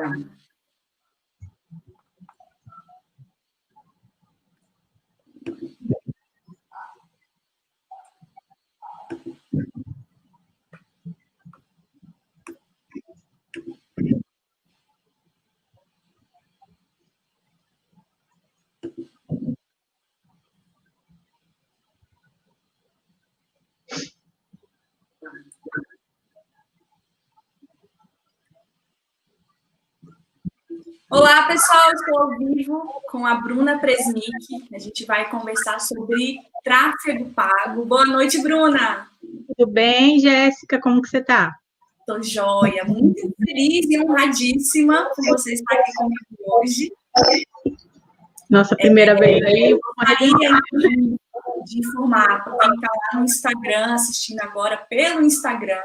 program. Olá, pessoal, estou ao vivo com a Bruna Presnick. A gente vai conversar sobre tráfego pago. Boa noite, Bruna. Tudo bem, Jéssica? Como que você está? Estou joia, muito feliz e honradíssima por você estar aqui comigo hoje. Nossa primeira é, vez aí. De, de informar para quem está lá no Instagram, assistindo agora pelo Instagram.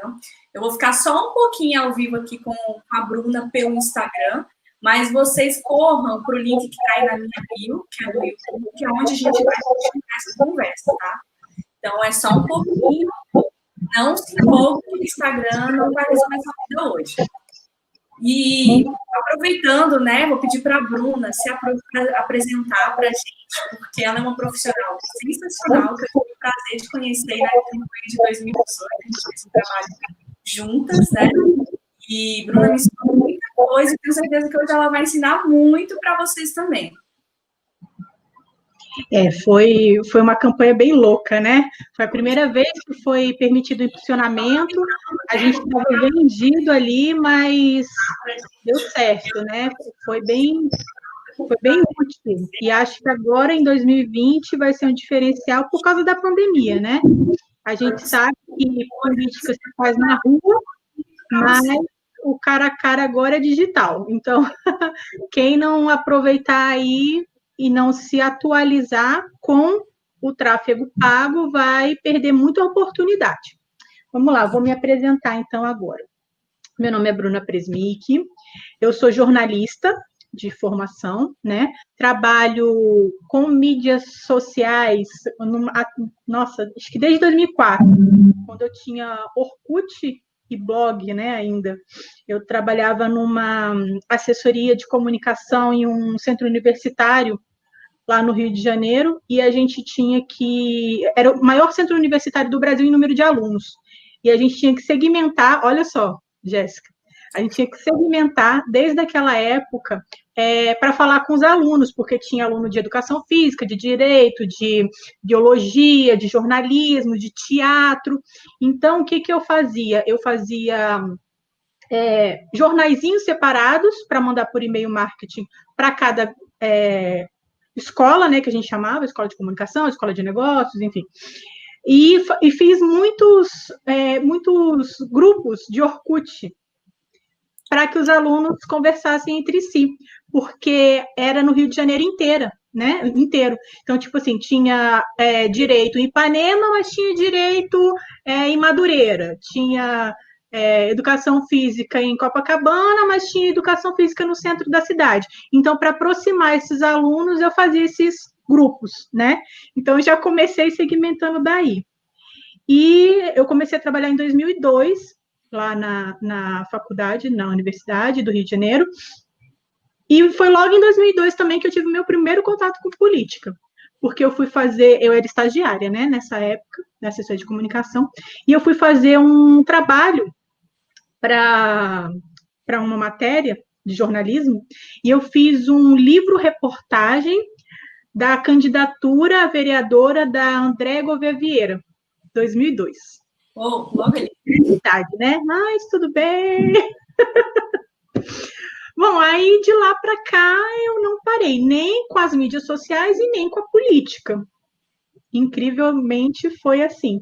Eu vou ficar só um pouquinho ao vivo aqui com a Bruna pelo Instagram mas vocês corram para o link que está aí na minha bio, que é do YouTube, que é onde a gente vai continuar essa conversa, tá? Então, é só um pouquinho. Não se envolva no Instagram, não vai resolver essa vida hoje. E aproveitando, né, vou pedir para a Bruna se apresentar para a gente, porque ela é uma profissional sensacional, que eu tive o prazer de conhecer na campanha de 2018, a gente fez um trabalho juntas, né? E Bruna me ensinou coisa e tenho certeza que hoje ela vai ensinar muito para vocês também. É, foi, foi uma campanha bem louca, né? Foi a primeira vez que foi permitido o impulsionamento, a gente estava vendido ali, mas deu certo, né? Foi bem, foi bem útil. E acho que agora, em 2020, vai ser um diferencial por causa da pandemia, né? A gente sabe que política se faz na rua, mas o cara a cara agora é digital. Então, quem não aproveitar aí e não se atualizar com o tráfego pago vai perder muita oportunidade. Vamos lá, vou me apresentar então agora. Meu nome é Bruna Presmic, eu sou jornalista de formação, né? Trabalho com mídias sociais, nossa, acho que desde 2004, quando eu tinha Orkut e blog, né, ainda. Eu trabalhava numa assessoria de comunicação em um centro universitário lá no Rio de Janeiro e a gente tinha que era o maior centro universitário do Brasil em número de alunos. E a gente tinha que segmentar, olha só, Jéssica, a gente tinha que segmentar desde aquela época é, para falar com os alunos, porque tinha aluno de educação física, de direito, de biologia, de jornalismo, de teatro. Então, o que, que eu fazia? Eu fazia é, jornaizinhos separados para mandar por e-mail marketing para cada é, escola, né, que a gente chamava, escola de comunicação, escola de negócios, enfim. E, e fiz muitos, é, muitos grupos de Orkut para que os alunos conversassem entre si, porque era no Rio de Janeiro inteira, né? Inteiro. Então, tipo assim, tinha é, direito em Ipanema, mas tinha direito é, em Madureira, tinha é, educação física em Copacabana, mas tinha educação física no centro da cidade. Então, para aproximar esses alunos, eu fazia esses grupos, né? Então, eu já comecei segmentando daí. E eu comecei a trabalhar em 2002, lá na, na faculdade, na Universidade do Rio de Janeiro. E foi logo em 2002 também que eu tive meu primeiro contato com política, porque eu fui fazer, eu era estagiária, né, nessa época, na assessoria de comunicação, e eu fui fazer um trabalho para uma matéria de jornalismo, e eu fiz um livro-reportagem da candidatura a vereadora da André Gouveia Vieira, 2002. Oh, logo ali. Idade, né? Mas tudo bem. Bom, aí de lá para cá eu não parei nem com as mídias sociais e nem com a política. Incrivelmente foi assim.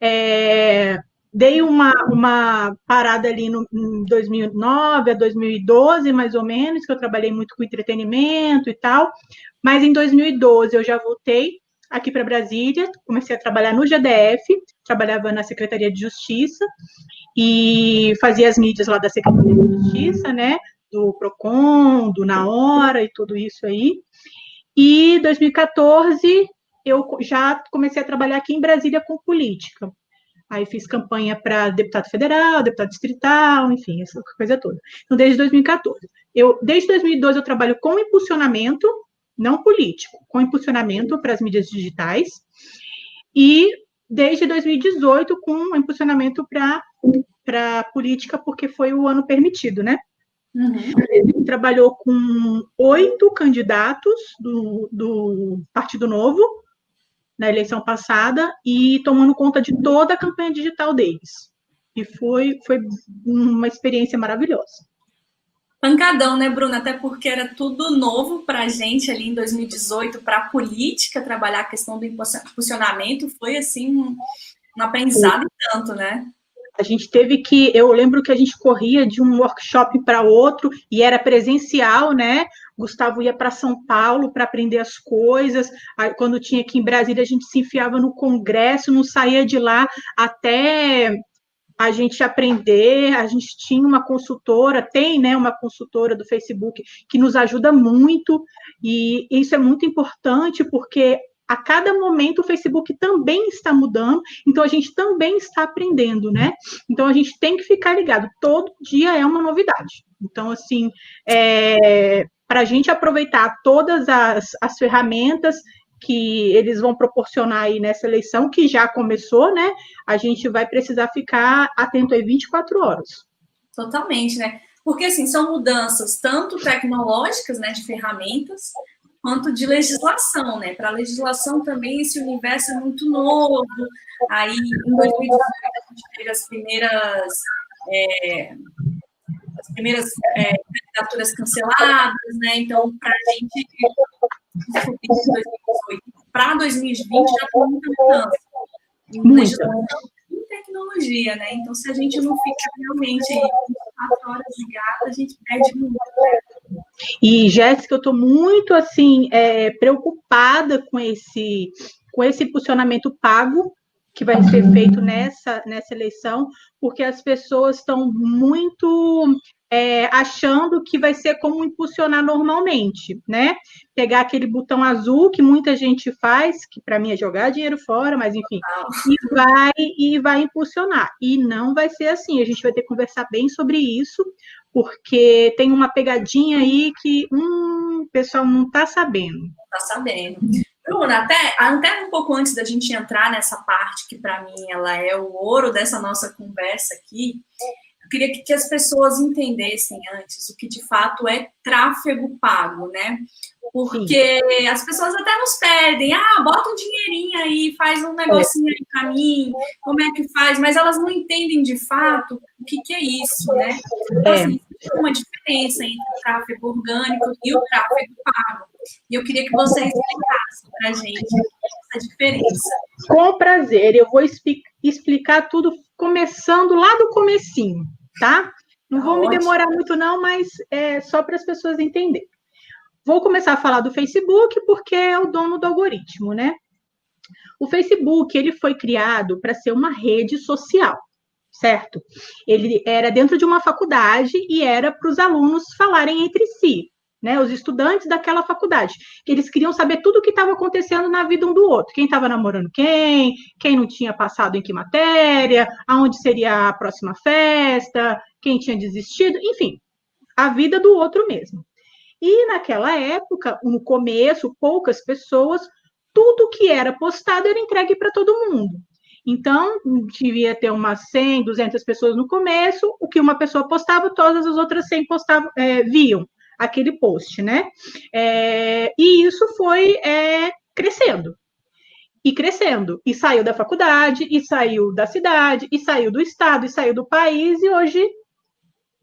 É, dei uma, uma parada ali no, em 2009 a 2012, mais ou menos, que eu trabalhei muito com entretenimento e tal, mas em 2012 eu já voltei aqui para Brasília, comecei a trabalhar no GDF, trabalhava na Secretaria de Justiça e fazia as mídias lá da Secretaria de Justiça, né? Do PROCON, do Na Hora e tudo isso aí. E 2014 eu já comecei a trabalhar aqui em Brasília com política. Aí fiz campanha para deputado federal, deputado distrital, enfim, essa coisa toda. Então, desde 2014. Eu, desde 2012 eu trabalho com impulsionamento, não político, com impulsionamento para as mídias digitais. E desde 2018 com impulsionamento para política, porque foi o ano permitido, né? Uhum. Trabalhou com oito candidatos do, do Partido Novo na eleição passada e tomando conta de toda a campanha digital deles. E foi, foi uma experiência maravilhosa. Pancadão, né, Bruna? Até porque era tudo novo para a gente ali em 2018, para a política, trabalhar a questão do impulsionamento, foi assim um, um aprendizado tanto, né? A gente teve que, eu lembro que a gente corria de um workshop para outro e era presencial, né? Gustavo ia para São Paulo para aprender as coisas. Aí, quando tinha aqui em Brasília, a gente se enfiava no congresso, não saía de lá até a gente aprender. A gente tinha uma consultora, tem, né, uma consultora do Facebook que nos ajuda muito, e isso é muito importante porque a cada momento o Facebook também está mudando, então a gente também está aprendendo, né? Então a gente tem que ficar ligado, todo dia é uma novidade. Então, assim, é, para a gente aproveitar todas as, as ferramentas que eles vão proporcionar aí nessa eleição, que já começou, né? A gente vai precisar ficar atento aí 24 horas. Totalmente, né? Porque, assim, são mudanças tanto tecnológicas, né, de ferramentas, quanto de legislação, né? Para a legislação também esse universo é muito novo. Aí, em 2018, a gente teve as primeiras, é, as primeiras é, candidaturas canceladas, né? Então, para a gente para 2020 já tem muita mudança. Em legislação e tecnologia, né? Então, se a gente não fica realmente 24 horas ligado, a gente perde muito. Né? E, Jéssica, eu estou muito, assim, é, preocupada com esse, com esse impulsionamento pago que vai ser feito nessa, nessa eleição, porque as pessoas estão muito é, achando que vai ser como impulsionar normalmente, né? Pegar aquele botão azul que muita gente faz, que para mim é jogar dinheiro fora, mas enfim, e vai e vai impulsionar. E não vai ser assim. A gente vai ter que conversar bem sobre isso, porque tem uma pegadinha aí que hum, o pessoal não está sabendo. Está sabendo. Bruna, até, até um pouco antes da gente entrar nessa parte que para mim ela é o ouro dessa nossa conversa aqui, eu queria que, que, as pessoas entendessem antes o que de fato é tráfego pago, né? Porque Sim. as pessoas até nos pedem, ah, bota um dinheirinho aí, faz um negocinho aí para mim, como é que faz? Mas elas não entendem de fato o que, que é isso, né? Então, é. assim, existe uma diferença entre o tráfego orgânico e o tráfego pago. E eu queria que você explicasse para a gente essa diferença. Com prazer, eu vou explicar tudo começando lá do comecinho tá? Não tá vou ótimo. me demorar muito, não, mas é só para as pessoas entenderem. Vou começar a falar do Facebook, porque é o dono do algoritmo, né? O Facebook ele foi criado para ser uma rede social, certo? Ele era dentro de uma faculdade e era para os alunos falarem entre si né, os estudantes daquela faculdade, que eles queriam saber tudo o que estava acontecendo na vida um do outro, quem estava namorando quem, quem não tinha passado em que matéria, aonde seria a próxima festa, quem tinha desistido, enfim, a vida do outro mesmo. E naquela época, no começo, poucas pessoas, tudo que era postado era entregue para todo mundo. Então, devia ter umas 100, 200 pessoas no começo, o que uma pessoa postava, todas as outras 100 postavam, é, viam aquele post, né? É, e isso foi é, crescendo. E crescendo. E saiu da faculdade, e saiu da cidade, e saiu do estado, e saiu do país, e hoje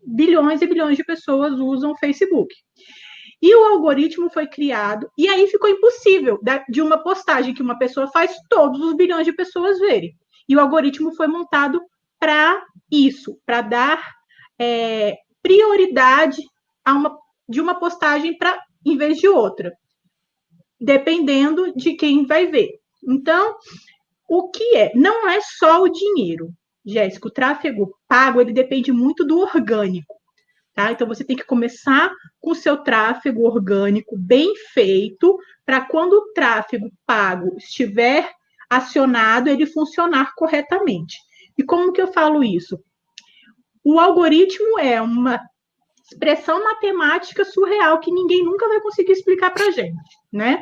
bilhões e bilhões de pessoas usam o Facebook. E o algoritmo foi criado, e aí ficou impossível de uma postagem que uma pessoa faz, todos os bilhões de pessoas verem. E o algoritmo foi montado para isso, para dar é, prioridade a uma de uma postagem para em vez de outra, dependendo de quem vai ver. Então, o que é? Não é só o dinheiro, Jéssica. O tráfego pago ele depende muito do orgânico. Tá? Então, você tem que começar com o seu tráfego orgânico bem feito, para quando o tráfego pago estiver acionado, ele funcionar corretamente. E como que eu falo isso? O algoritmo é uma expressão matemática surreal que ninguém nunca vai conseguir explicar para a gente, né?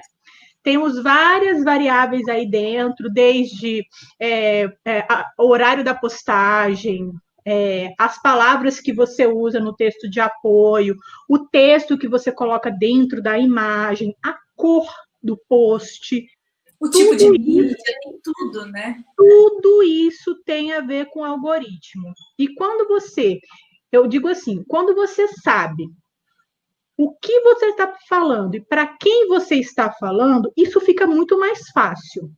Temos várias variáveis aí dentro, desde é, é, o horário da postagem, é, as palavras que você usa no texto de apoio, o texto que você coloca dentro da imagem, a cor do post. O tipo de mídia, tem tudo, né? Tudo isso tem a ver com algoritmo. E quando você, eu digo assim, quando você sabe o que você está falando e para quem você está falando, isso fica muito mais fácil.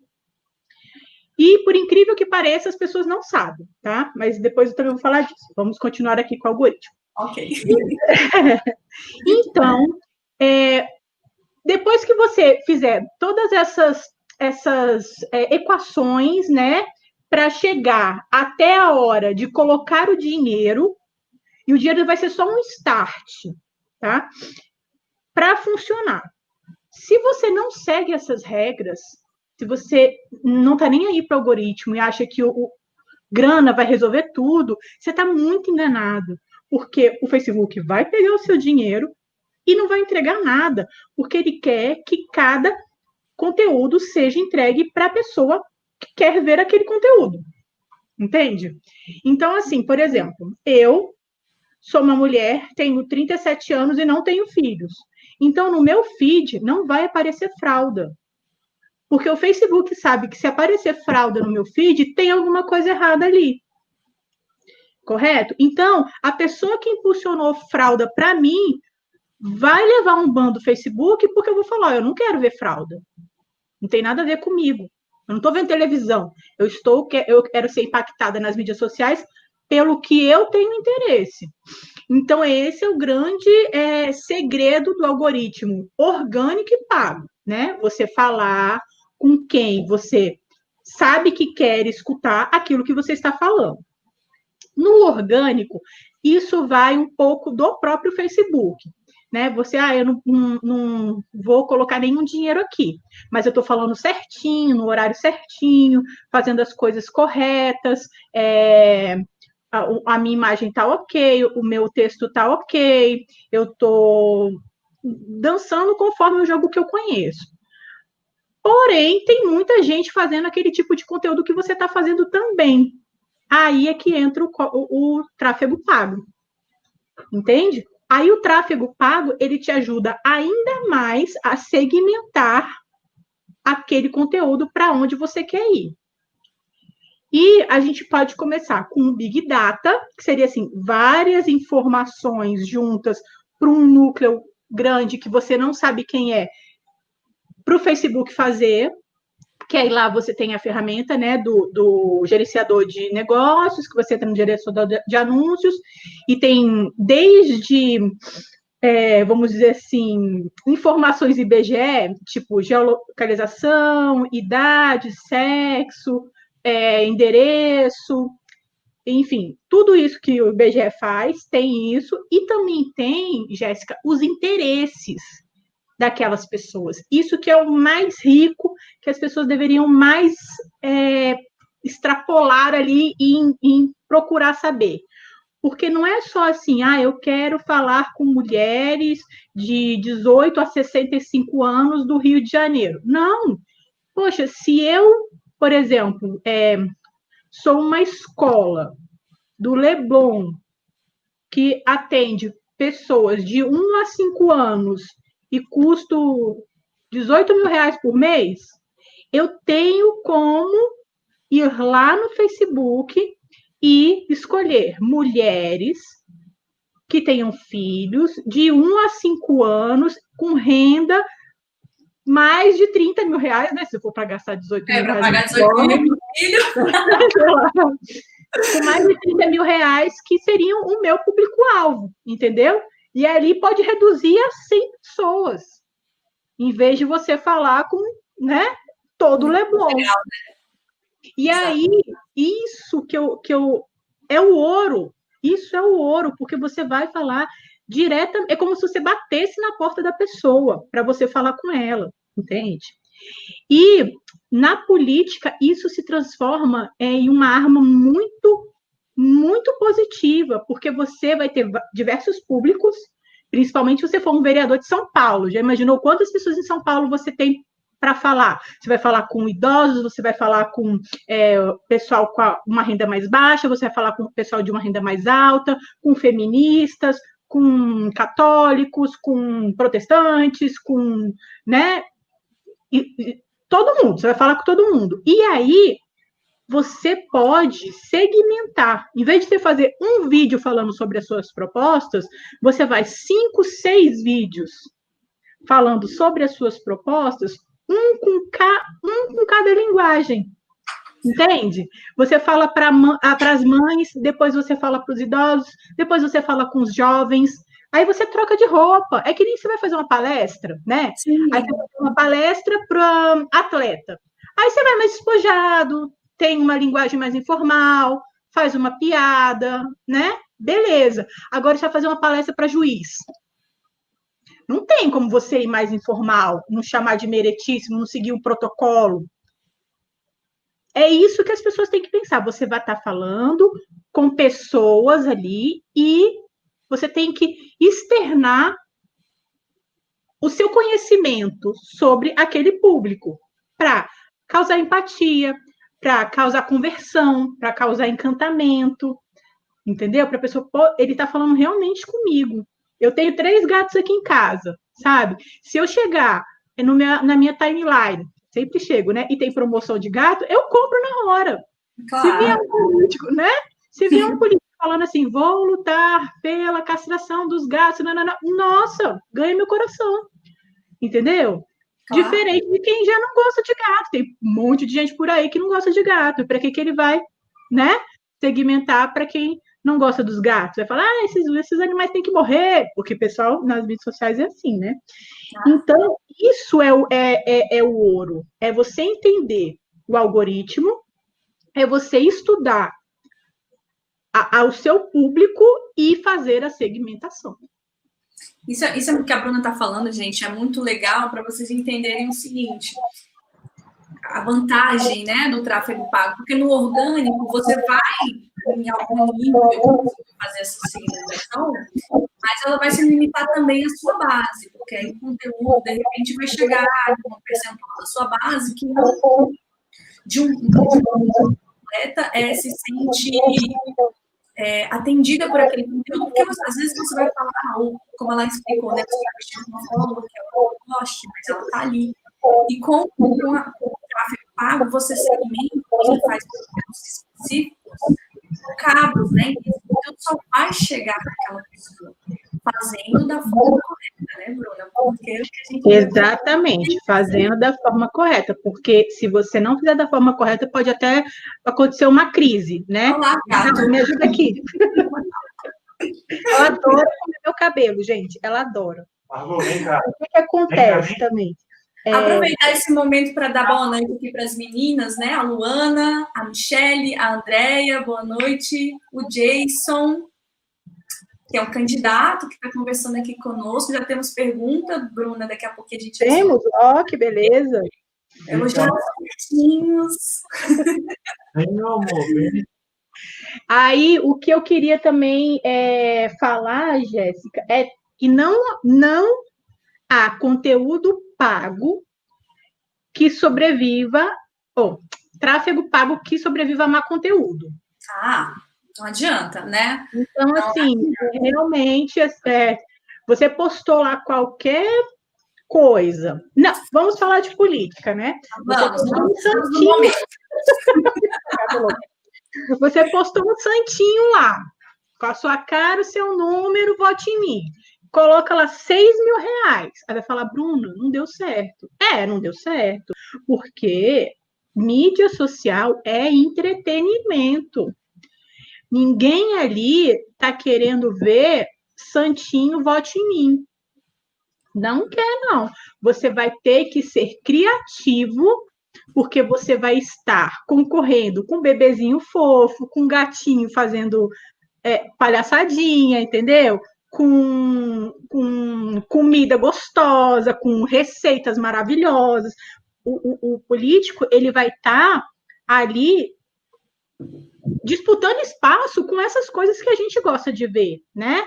E, por incrível que pareça, as pessoas não sabem, tá? Mas depois eu também vou falar disso. Vamos continuar aqui com o algoritmo. Ok. então, é, depois que você fizer todas essas, essas é, equações, né, para chegar até a hora de colocar o dinheiro, e o dinheiro vai ser só um start, tá? Para funcionar. Se você não segue essas regras, se você não está nem aí para o algoritmo e acha que o, o grana vai resolver tudo, você está muito enganado. Porque o Facebook vai pegar o seu dinheiro e não vai entregar nada, porque ele quer que cada conteúdo seja entregue para a pessoa que quer ver aquele conteúdo. Entende? Então, assim, por exemplo, eu sou uma mulher, tenho 37 anos e não tenho filhos. Então, no meu feed não vai aparecer fralda. Porque o Facebook sabe que se aparecer fralda no meu feed, tem alguma coisa errada ali. Correto? Então, a pessoa que impulsionou fralda para mim vai levar um ban do Facebook porque eu vou falar, eu não quero ver fralda. Não tem nada a ver comigo. Eu não estou vendo televisão. Eu estou, eu quero ser impactada nas mídias sociais pelo que eu tenho interesse. Então, esse é o grande é, segredo do algoritmo orgânico e pago, né? Você falar com quem você sabe que quer escutar aquilo que você está falando. No orgânico, isso vai um pouco do próprio Facebook. Né? Você, ah, eu não, não, não vou colocar nenhum dinheiro aqui, mas eu estou falando certinho, no horário certinho, fazendo as coisas corretas, é, a, a, minha imagem está ok, o meu texto está ok, eu estou dançando conforme o jogo que eu conheço. Porém, tem muita gente fazendo aquele tipo de conteúdo que você está fazendo também. Aí é que entra o, o, o tráfego pago. Entende? Aí o tráfego pago, ele te ajuda ainda mais a segmentar aquele conteúdo para onde você quer ir. E a gente pode começar com o Big Data, que seria assim, várias informações juntas para um núcleo grande que você não sabe quem é, para o Facebook fazer, que aí lá você tem a ferramenta né, do, do gerenciador de negócios, que você entra no gerenciador de, de anúncios, e tem desde, é, vamos dizer assim, informações IBGE, tipo geolocalização, idade, sexo, é, endereço, enfim, tudo isso que o IBGE faz, tem isso, e também tem, Jéssica, os interesses daquelas pessoas. Isso que é o mais rico, que as pessoas deveriam mais é, extrapolar ali e, e procurar saber. Porque não é só assim, ah, eu quero falar com mulheres de 18 a 65 anos do Rio de Janeiro. Não. Poxa, se eu, por exemplo, é, sou uma escola do Leblon que atende pessoas de 1 a 5 anos e custo 18 mil reais por mês, eu tenho como ir lá no Facebook e escolher mulheres que tenham filhos de 1 a 5 anos com renda mais de 30 mil reais, né? Se for para gastar 18 é, mil reais. pagar 18 mil filho. com mais de 30 mil reais, que seriam o meu público-alvo, entendeu? E ali pode reduzir a 100 pessoas, em vez de você falar com né, todo o Leblon. Legal, né? E Exato. aí, isso que eu, que eu. É o ouro. Isso é o ouro, porque você vai falar direta. É como se você batesse na porta da pessoa para você falar com ela, entende? E na política, isso se transforma é, em uma arma muito, muito positiva, porque você vai ter diversos públicos, principalmente se você for um vereador de São Paulo. Já imaginou quantas pessoas em São Paulo você tem para falar. Você vai falar com idosos, você vai falar com é, pessoal com uma renda mais baixa, você vai falar com o pessoal de uma renda mais alta, com feministas, com católicos, com protestantes, com, né? E, e, todo mundo, você vai falar com todo mundo. E aí você pode segmentar. Em vez de você fazer um vídeo falando sobre as suas propostas, você vai cinco, seis vídeos falando sobre as suas propostas, um com, ca... um com cada linguagem. Entende? Você fala para as mães, depois você fala para os idosos, depois você fala com os jovens, aí você troca de roupa. É que nem você vai fazer uma palestra, né? Sim. Aí você vai fazer uma palestra para atleta. Aí você vai mais despojado, tem uma linguagem mais informal, faz uma piada, né? Beleza. Agora você vai fazer uma palestra para juiz. Não tem como você ir mais informal, não chamar de meretíssimo, não seguir o protocolo. É isso que as pessoas têm que pensar. Você vai estar falando com pessoas ali e você tem que externar o seu conhecimento sobre aquele público para causar empatia, para causar conversão, para causar encantamento, entendeu? Para a pessoa, pô, ele está falando realmente comigo. Eu tenho três gatos aqui em casa, sabe? Se eu chegar no minha, na minha timeline, sempre chego, né? E tem promoção de gato, eu compro na hora. Claro. Se vier um político, né? Se vier um político falando assim, vou lutar pela castração dos gatos, não. nossa, ganha meu coração. Entendeu? Claro. Diferente de quem já não gosta de gato. Tem um monte de gente por aí que não gosta de gato. Para que, que ele vai, né? Segmentar para quem não gosta dos gatos, vai falar, ah, esses, esses animais têm que morrer, porque o pessoal nas redes sociais é assim, né? Ah. Então, isso é é, é, é o ouro, é você entender o algoritmo, é você estudar a, ao seu público e fazer a segmentação. Isso, isso é o que a Bruna está falando, gente, é muito legal para vocês entenderem o seguinte: a vantagem né, do tráfego pago, porque no orgânico você vai em algum nível fazer essa segmentação, mas ela vai se limitar também à sua base, porque aí o conteúdo, de repente, vai chegar a um percentual da sua base que não de um, atleta é, se sente é, atendida por aquele conteúdo, porque às vezes você vai falar, como ela explicou, né, você vai vestir de uma forma que ela não goste, mas ela está ali. E com o tráfego pago, você segmenta, você faz específicos, cabos, né? Então só vai chegar naquela pessoa fazendo da forma correta, né, Bruna? Porque Exatamente, fazendo da forma correta, porque se você não fizer da forma correta, pode até acontecer uma crise, né? Olá, gato. Me ajuda aqui. Ela adora comer meu cabelo, gente. Ela adora. o que, que acontece também? É... Aproveitar esse momento para dar boa noite aqui para as meninas, né? A Luana, a Michele, a Andréia, boa noite. O Jason, que é um candidato que está conversando aqui conosco. Já temos pergunta, Bruna, daqui a pouco a gente Temos, ó, oh, que beleza. Temos já certinhos. meu amor. Aí, o que eu queria também é, falar, Jéssica, é que não, não há conteúdo pago que sobreviva, ou tráfego pago que sobreviva a má conteúdo. Ah, não adianta, né? Então, assim, realmente, é, você postou lá qualquer coisa. Não, vamos falar de política, né? Vamos, você postou um santinho. você postou um santinho lá, com a sua cara, o seu número, vote em mim coloca lá 6 mil reais. Aí vai falar, Bruno, não deu certo. É, não deu certo. Porque mídia social é entretenimento. Ninguém ali está querendo ver Santinho vote em mim. Não quer, não. Você vai ter que ser criativo, porque você vai estar concorrendo com um bebezinho fofo, com um gatinho fazendo é, palhaçadinha, entendeu? Com, com comida gostosa, com receitas maravilhosas. o, o, o político ele vai estar tá ali disputando espaço com essas coisas que a gente gosta de ver, né?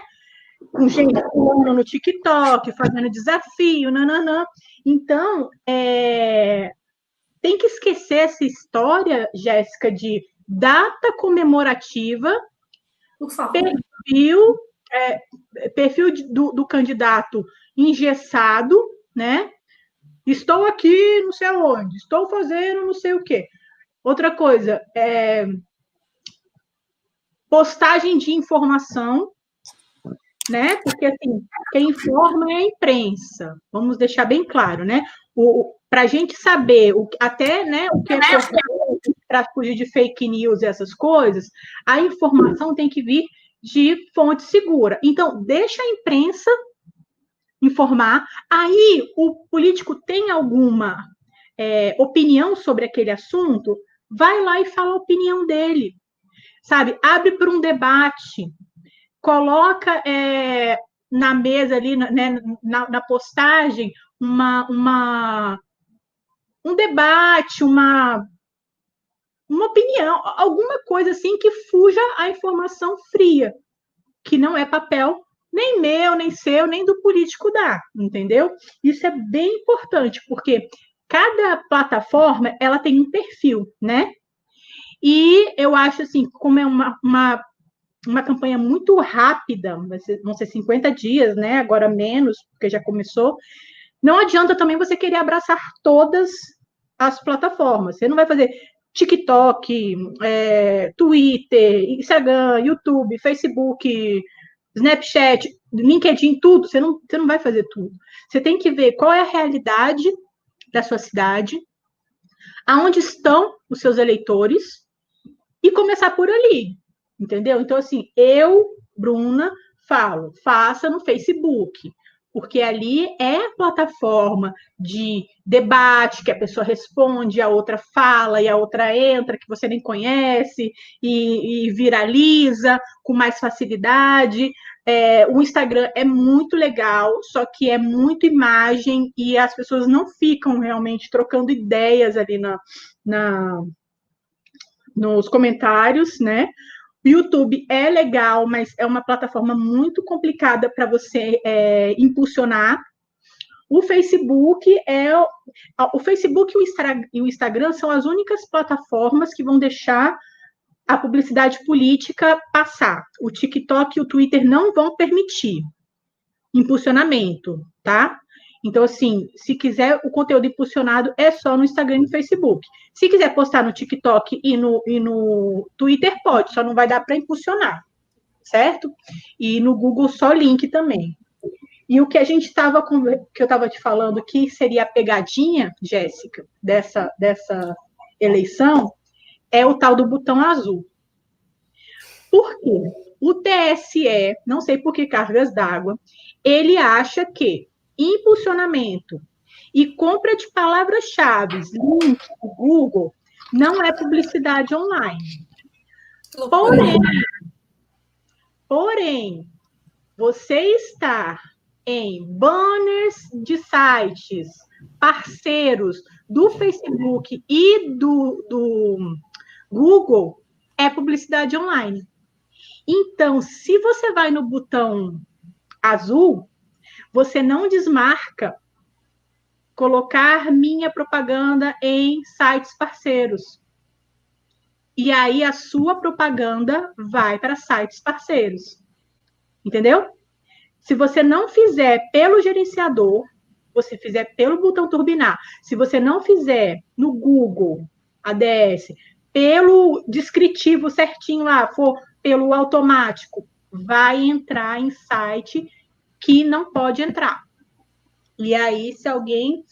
Com gente pulando no TikTok, fazendo desafio, nananã. Então, é... tem que esquecer essa história, Jéssica, de data comemorativa, perfil, é, perfil do, do candidato engessado, né? Estou aqui, não sei aonde, estou fazendo não sei o quê. Outra coisa, é, postagem de informação, né? Porque assim, quem informa é a imprensa. Vamos deixar bem claro, né? Para a gente saber o, até né, o que é para fugir de fake news e essas coisas, a informação tem que vir de fonte segura. Então, deixa a imprensa informar. Aí, o político tem alguma é, opinião sobre aquele assunto, vai lá e fala a opinião dele, sabe? Abre para um debate, coloca é, na mesa ali, né, na, na postagem, uma, uma, um debate, uma, uma opinião, alguma coisa assim que fuja a informação fria, que não é papel nem meu, nem seu, nem do político dá, entendeu? Isso é bem importante, porque cada plataforma ela tem um perfil, né? E eu acho assim, como é uma, uma, uma campanha muito rápida, vão ser 50 dias, né? Agora menos, porque já começou. Não adianta também você querer abraçar todas as plataformas. Você não vai fazer TikTok, é, Twitter, Instagram, YouTube, Facebook, Snapchat, LinkedIn, tudo, você não, você não vai fazer tudo. Você tem que ver qual é a realidade da sua cidade, aonde estão os seus eleitores e começar por ali, entendeu? Então, assim, eu, Bruna, falo, faça no Facebook, porque ali é a plataforma de debate, que a pessoa responde, a outra fala e a outra entra, que você nem conhece, e, e viraliza com mais facilidade. É, o Instagram é muito legal, só que é muito imagem e as pessoas não ficam realmente trocando ideias ali na, na nos comentários, né? YouTube é legal, mas é uma plataforma muito complicada para você é, impulsionar. O Facebook é o Facebook e o Instagram são as únicas plataformas que vão deixar a publicidade política passar. O TikTok e o Twitter não vão permitir impulsionamento, tá? Então, assim, se quiser o conteúdo impulsionado, é só no Instagram e no Facebook. Se quiser postar no TikTok e no, e no Twitter, pode, só não vai dar para impulsionar, certo? E no Google só link também. E o que a gente estava que eu estava te falando que seria a pegadinha, Jéssica, dessa, dessa eleição, é o tal do botão azul. Por quê? O TSE, não sei por que cargas d'água, ele acha que impulsionamento e compra de palavras-chave, link, Google, não é publicidade online. Porém, porém, você está em banners de sites parceiros do Facebook e do, do Google, é publicidade online. Então, se você vai no botão azul, você não desmarca colocar minha propaganda em sites parceiros. E aí a sua propaganda vai para sites parceiros. Entendeu? Se você não fizer pelo gerenciador, você fizer pelo botão turbinar, se você não fizer no Google ADS, pelo descritivo certinho lá, for pelo automático, vai entrar em site que não pode entrar. E aí, se alguém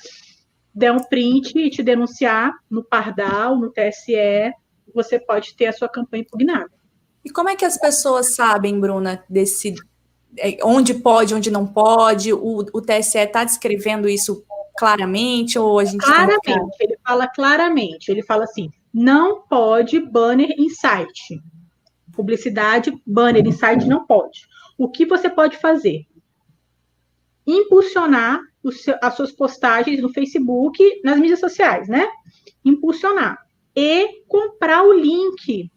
der um print e te denunciar no Pardal, no TSE, você pode ter a sua campanha impugnada. E como é que as pessoas sabem, Bruna, desse é, onde pode, onde não pode? O, o TSE está descrevendo isso claramente ou a gente claramente? Que... Ele fala claramente. Ele fala assim: não pode banner em site. Publicidade, banner em site não pode. O que você pode fazer? Impulsionar as suas postagens no Facebook, nas mídias sociais, né? Impulsionar. E comprar o link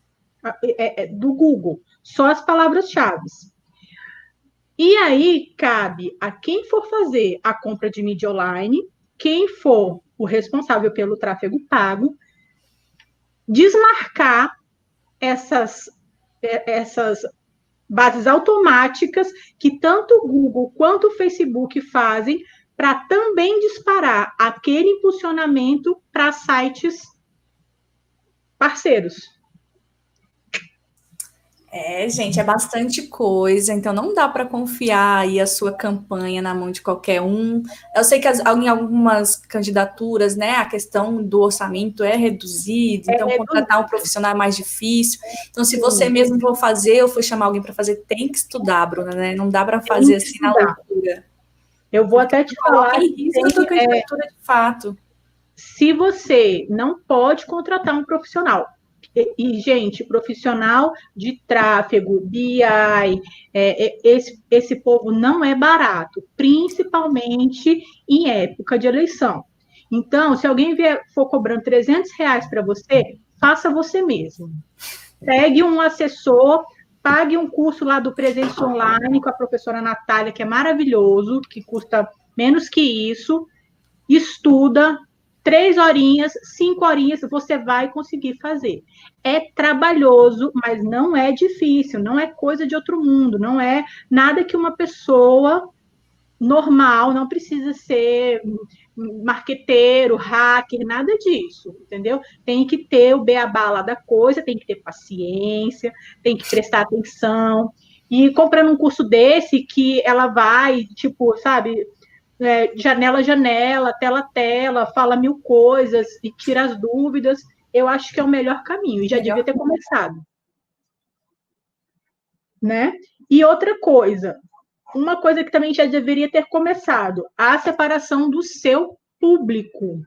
é, é, do Google, só as palavras-chave. E aí cabe a quem for fazer a compra de mídia online, quem for o responsável pelo tráfego pago, desmarcar essas, é, essas bases automáticas que tanto o Google quanto o Facebook fazem para também disparar aquele impulsionamento para sites parceiros. É, gente, é bastante coisa, então não dá para confiar aí a sua campanha na mão de qualquer um. Eu sei que as, em algumas candidaturas, né, a questão do orçamento é reduzido, é então reduzido. contratar um profissional é mais difícil. Então, se você mesmo for fazer ou for chamar alguém para fazer, tem que estudar, Bruna, né? Não dá para fazer assim na loucura. Eu vou até te falar. Tem risco a sua candidatura é, de fato. Se você não pode contratar um profissional, e, gente, profissional de tráfego, BI, é, é, esse, esse povo não é barato, principalmente em época de eleição. Então, se alguém vier, for cobrando 300 reais para você, faça você mesmo. Pegue um assessor, pague um curso lá do Presença Online com a professora Natália, que é maravilhoso, que custa menos que isso, estuda, três horinhas, cinco horinhas, você vai conseguir fazer. É trabalhoso, mas não é difícil, não é coisa de outro mundo, não é nada que uma pessoa normal, não precisa ser marqueteiro, hacker, nada disso, entendeu? Tem que ter o beabá lá da coisa, tem que ter paciência, tem que prestar atenção. E comprando um curso desse que ela vai, tipo, sabe, é, janela janela, tela tela, fala mil coisas e tira as dúvidas, eu acho que é o melhor caminho, e já melhor devia ter começado. Né? E outra coisa, uma coisa que também já deveria ter começado, a separação do seu público.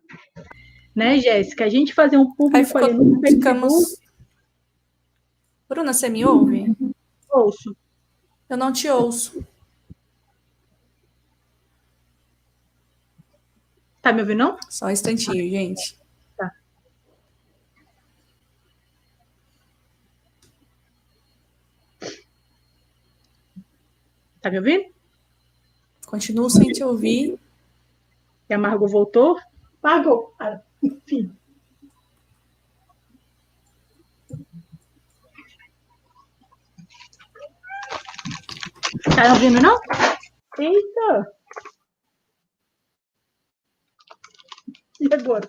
Né, Jéssica? A gente fazer um público ficou, ali no ficamos... Bruna, você me ouve? Ouço. Eu não te ouço. Tá me ouvindo, não? Só um instantinho, gente. Tá. Tá me ouvindo? Continuo sem te ouvir. E a Margot voltou? Margot, ah, enfim. Tá me ouvindo, não? Eita! E agora?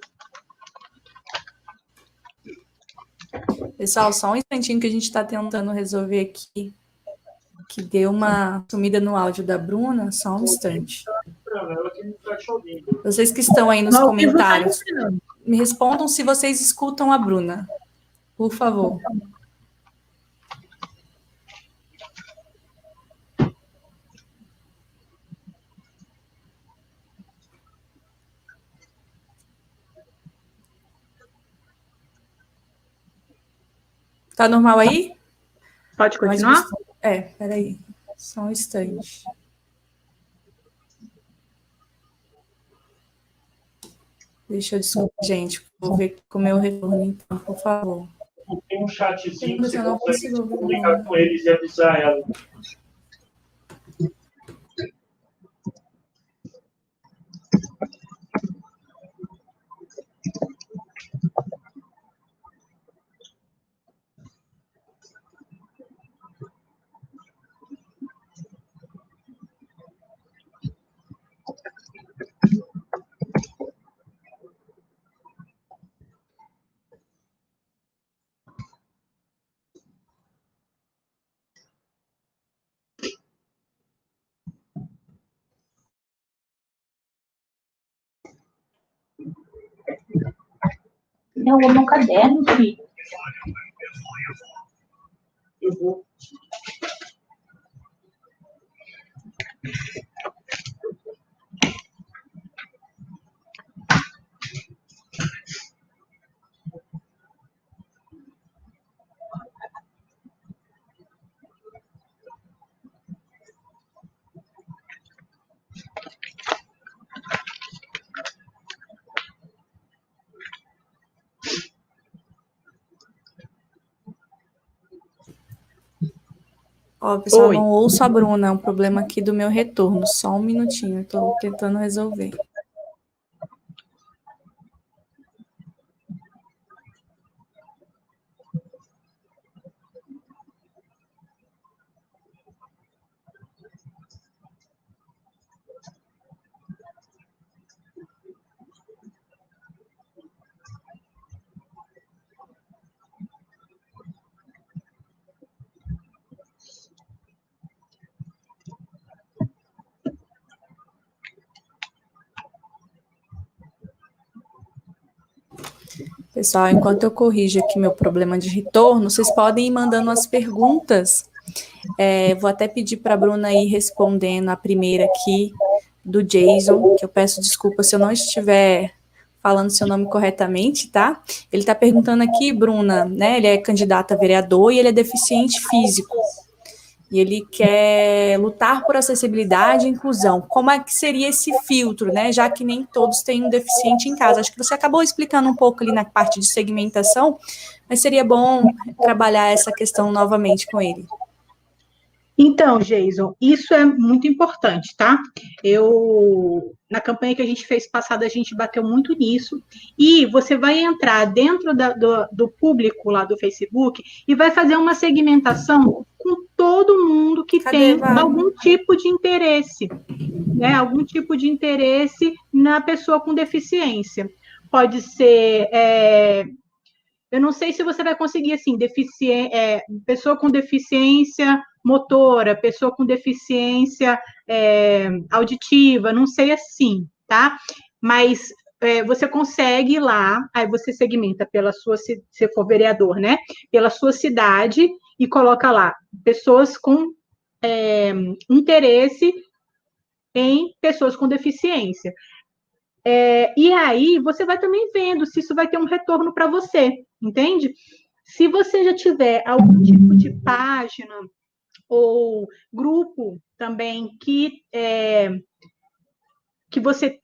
Pessoal, só um instantinho que a gente está tentando resolver aqui. Que deu uma sumida no áudio da Bruna, só um instante. Vocês que estão aí nos comentários, me respondam se vocês escutam a Bruna. Por favor. Tá normal aí? Pode continuar? É, peraí. Só um instante. Deixa eu desculpar, gente. Vou ver com o meu retorno, então, por favor. Tem um chatzinho que você consegue se comunicar com eles e avisar ela. Eu vou no caderno, filho. Ó, pessoal, Oi. não ouço a Bruna, é um problema aqui do meu retorno. Só um minutinho, estou tentando resolver. Pessoal, enquanto eu corrijo aqui meu problema de retorno, vocês podem ir mandando as perguntas. É, vou até pedir para a Bruna ir respondendo a primeira aqui do Jason, que eu peço desculpa se eu não estiver falando seu nome corretamente, tá? Ele está perguntando aqui, Bruna, né? Ele é candidato a vereador e ele é deficiente físico e ele quer lutar por acessibilidade e inclusão. Como é que seria esse filtro, né? Já que nem todos têm um deficiente em casa. Acho que você acabou explicando um pouco ali na parte de segmentação, mas seria bom trabalhar essa questão novamente com ele. Então, Jason, isso é muito importante, tá? Eu, na campanha que a gente fez passada, a gente bateu muito nisso. E você vai entrar dentro da, do, do público lá do Facebook e vai fazer uma segmentação com todo mundo que Cadê, tem algum tipo de interesse, né? Algum tipo de interesse na pessoa com deficiência. Pode ser é, eu não sei se você vai conseguir, assim, deficiência, é, pessoa com deficiência motora, pessoa com deficiência é, auditiva, não sei assim, tá? Mas é, você consegue ir lá, aí você segmenta pela sua, se for vereador, né? Pela sua cidade e coloca lá pessoas com é, interesse em pessoas com deficiência. É, e aí você vai também vendo se isso vai ter um retorno para você, entende? Se você já tiver algum tipo de página ou grupo também que é, que você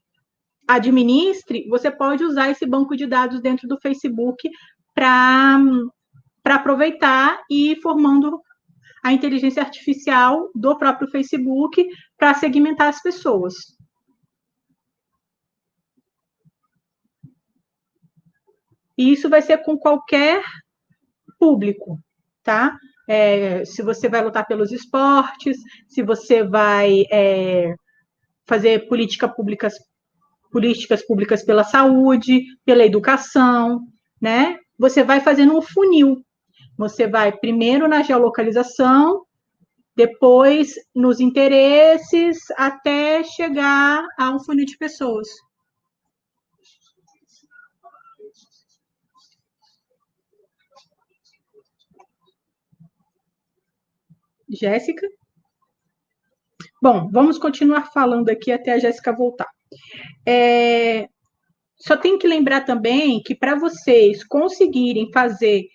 administre, você pode usar esse banco de dados dentro do Facebook para aproveitar e ir formando a inteligência artificial do próprio Facebook para segmentar as pessoas. E isso vai ser com qualquer público, tá? É, se você vai lutar pelos esportes, se você vai é, fazer política públicas, políticas públicas pela saúde, pela educação, né? Você vai fazendo um funil. Você vai primeiro na geolocalização, depois nos interesses, até chegar a um funil de pessoas. Jéssica? Bom, vamos continuar falando aqui até a Jéssica voltar. É, só tem que lembrar também que para vocês conseguirem fazer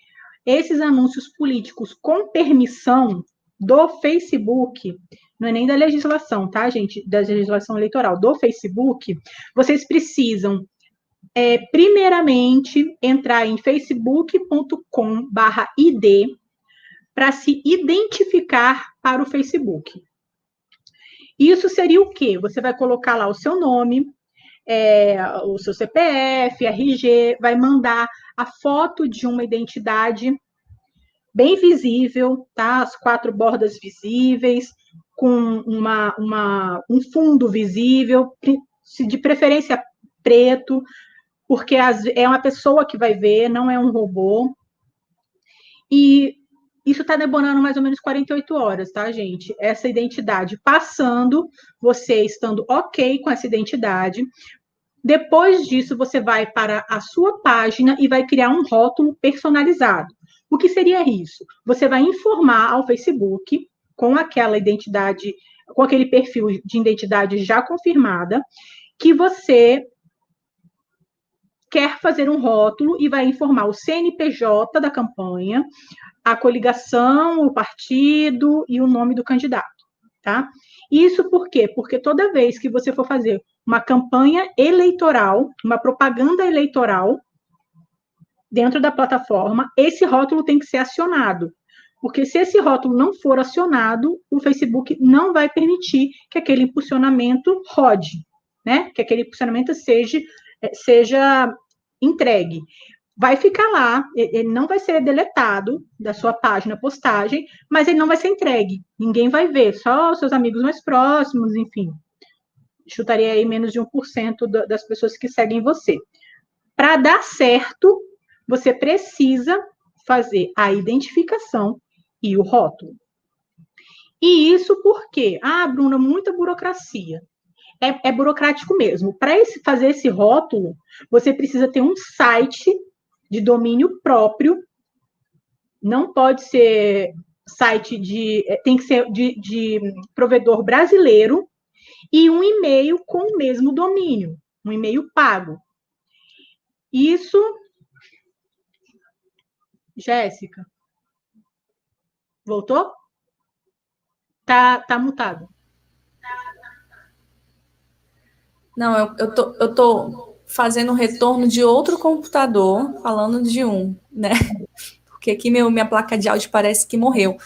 esses anúncios políticos com permissão do Facebook, não é nem da legislação, tá, gente? Da legislação eleitoral, do Facebook, vocês precisam, é, primeiramente, entrar em facebook.com/id para se identificar para o Facebook. Isso seria o quê? Você vai colocar lá o seu nome, é, o seu CPF, RG, vai mandar a foto de uma identidade bem visível, tá? As quatro bordas visíveis, com uma, uma, um fundo visível, de preferência preto, porque é uma pessoa que vai ver, não é um robô. E isso está demorando mais ou menos 48 horas, tá, gente? Essa identidade passando, você estando ok com essa identidade. Depois disso, você vai para a sua página e vai criar um rótulo personalizado. O que seria isso? Você vai informar ao Facebook com aquela identidade, com aquele perfil de identidade já confirmada, que você quer fazer um rótulo e vai informar o CNPJ da campanha, a coligação, o partido e o nome do candidato, tá? Isso por quê? Porque toda vez que você for fazer uma campanha eleitoral, uma propaganda eleitoral dentro da plataforma, esse rótulo tem que ser acionado. Porque se esse rótulo não for acionado, o Facebook não vai permitir que aquele impulsionamento rode, né? Que aquele impulsionamento seja, eh, seja entregue. Vai ficar lá, ele não vai ser deletado da sua página postagem, mas ele não vai ser entregue. Ninguém vai ver, só os seus amigos mais próximos, enfim. Chutaria aí menos de 1% das pessoas que seguem você. Para dar certo, você precisa fazer a identificação e o rótulo. E isso porque, ah, Bruna, muita burocracia. É, é burocrático mesmo. Para fazer esse rótulo, você precisa ter um site de domínio próprio. Não pode ser site de. É, tem que ser de, de provedor brasileiro e um e-mail com o mesmo domínio, um e-mail pago. Isso. Jéssica. Voltou? Tá, tá mutado. Não, eu, eu, tô, eu tô fazendo um retorno de outro computador, falando de um, né? Porque aqui meu, minha placa de áudio parece que morreu.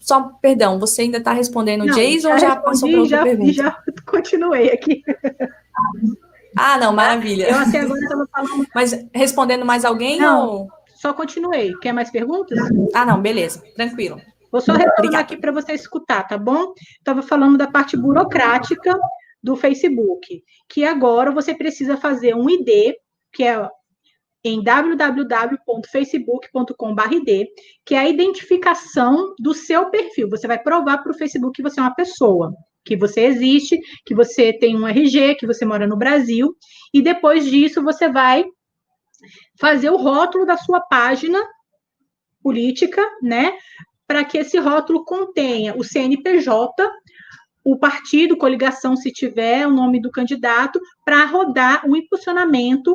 Só, perdão, você ainda está respondendo o Jason ou já passou para outra já, pergunta? Já continuei aqui. Ah, não, maravilha. Eu até agora estava falando. Mas respondendo mais alguém? Não, ou... só continuei. Quer mais perguntas? Ah, não, beleza, tranquilo. Vou só retornar aqui para você escutar, tá bom? Estava falando da parte burocrática do Facebook, que agora você precisa fazer um ID, que é em www.facebook.com.br, que é a identificação do seu perfil. Você vai provar para o Facebook que você é uma pessoa que você existe, que você tem um RG, que você mora no Brasil, e depois disso você vai fazer o rótulo da sua página política, né? Para que esse rótulo contenha o CNPJ, o partido, coligação, se tiver, o nome do candidato, para rodar o impulsionamento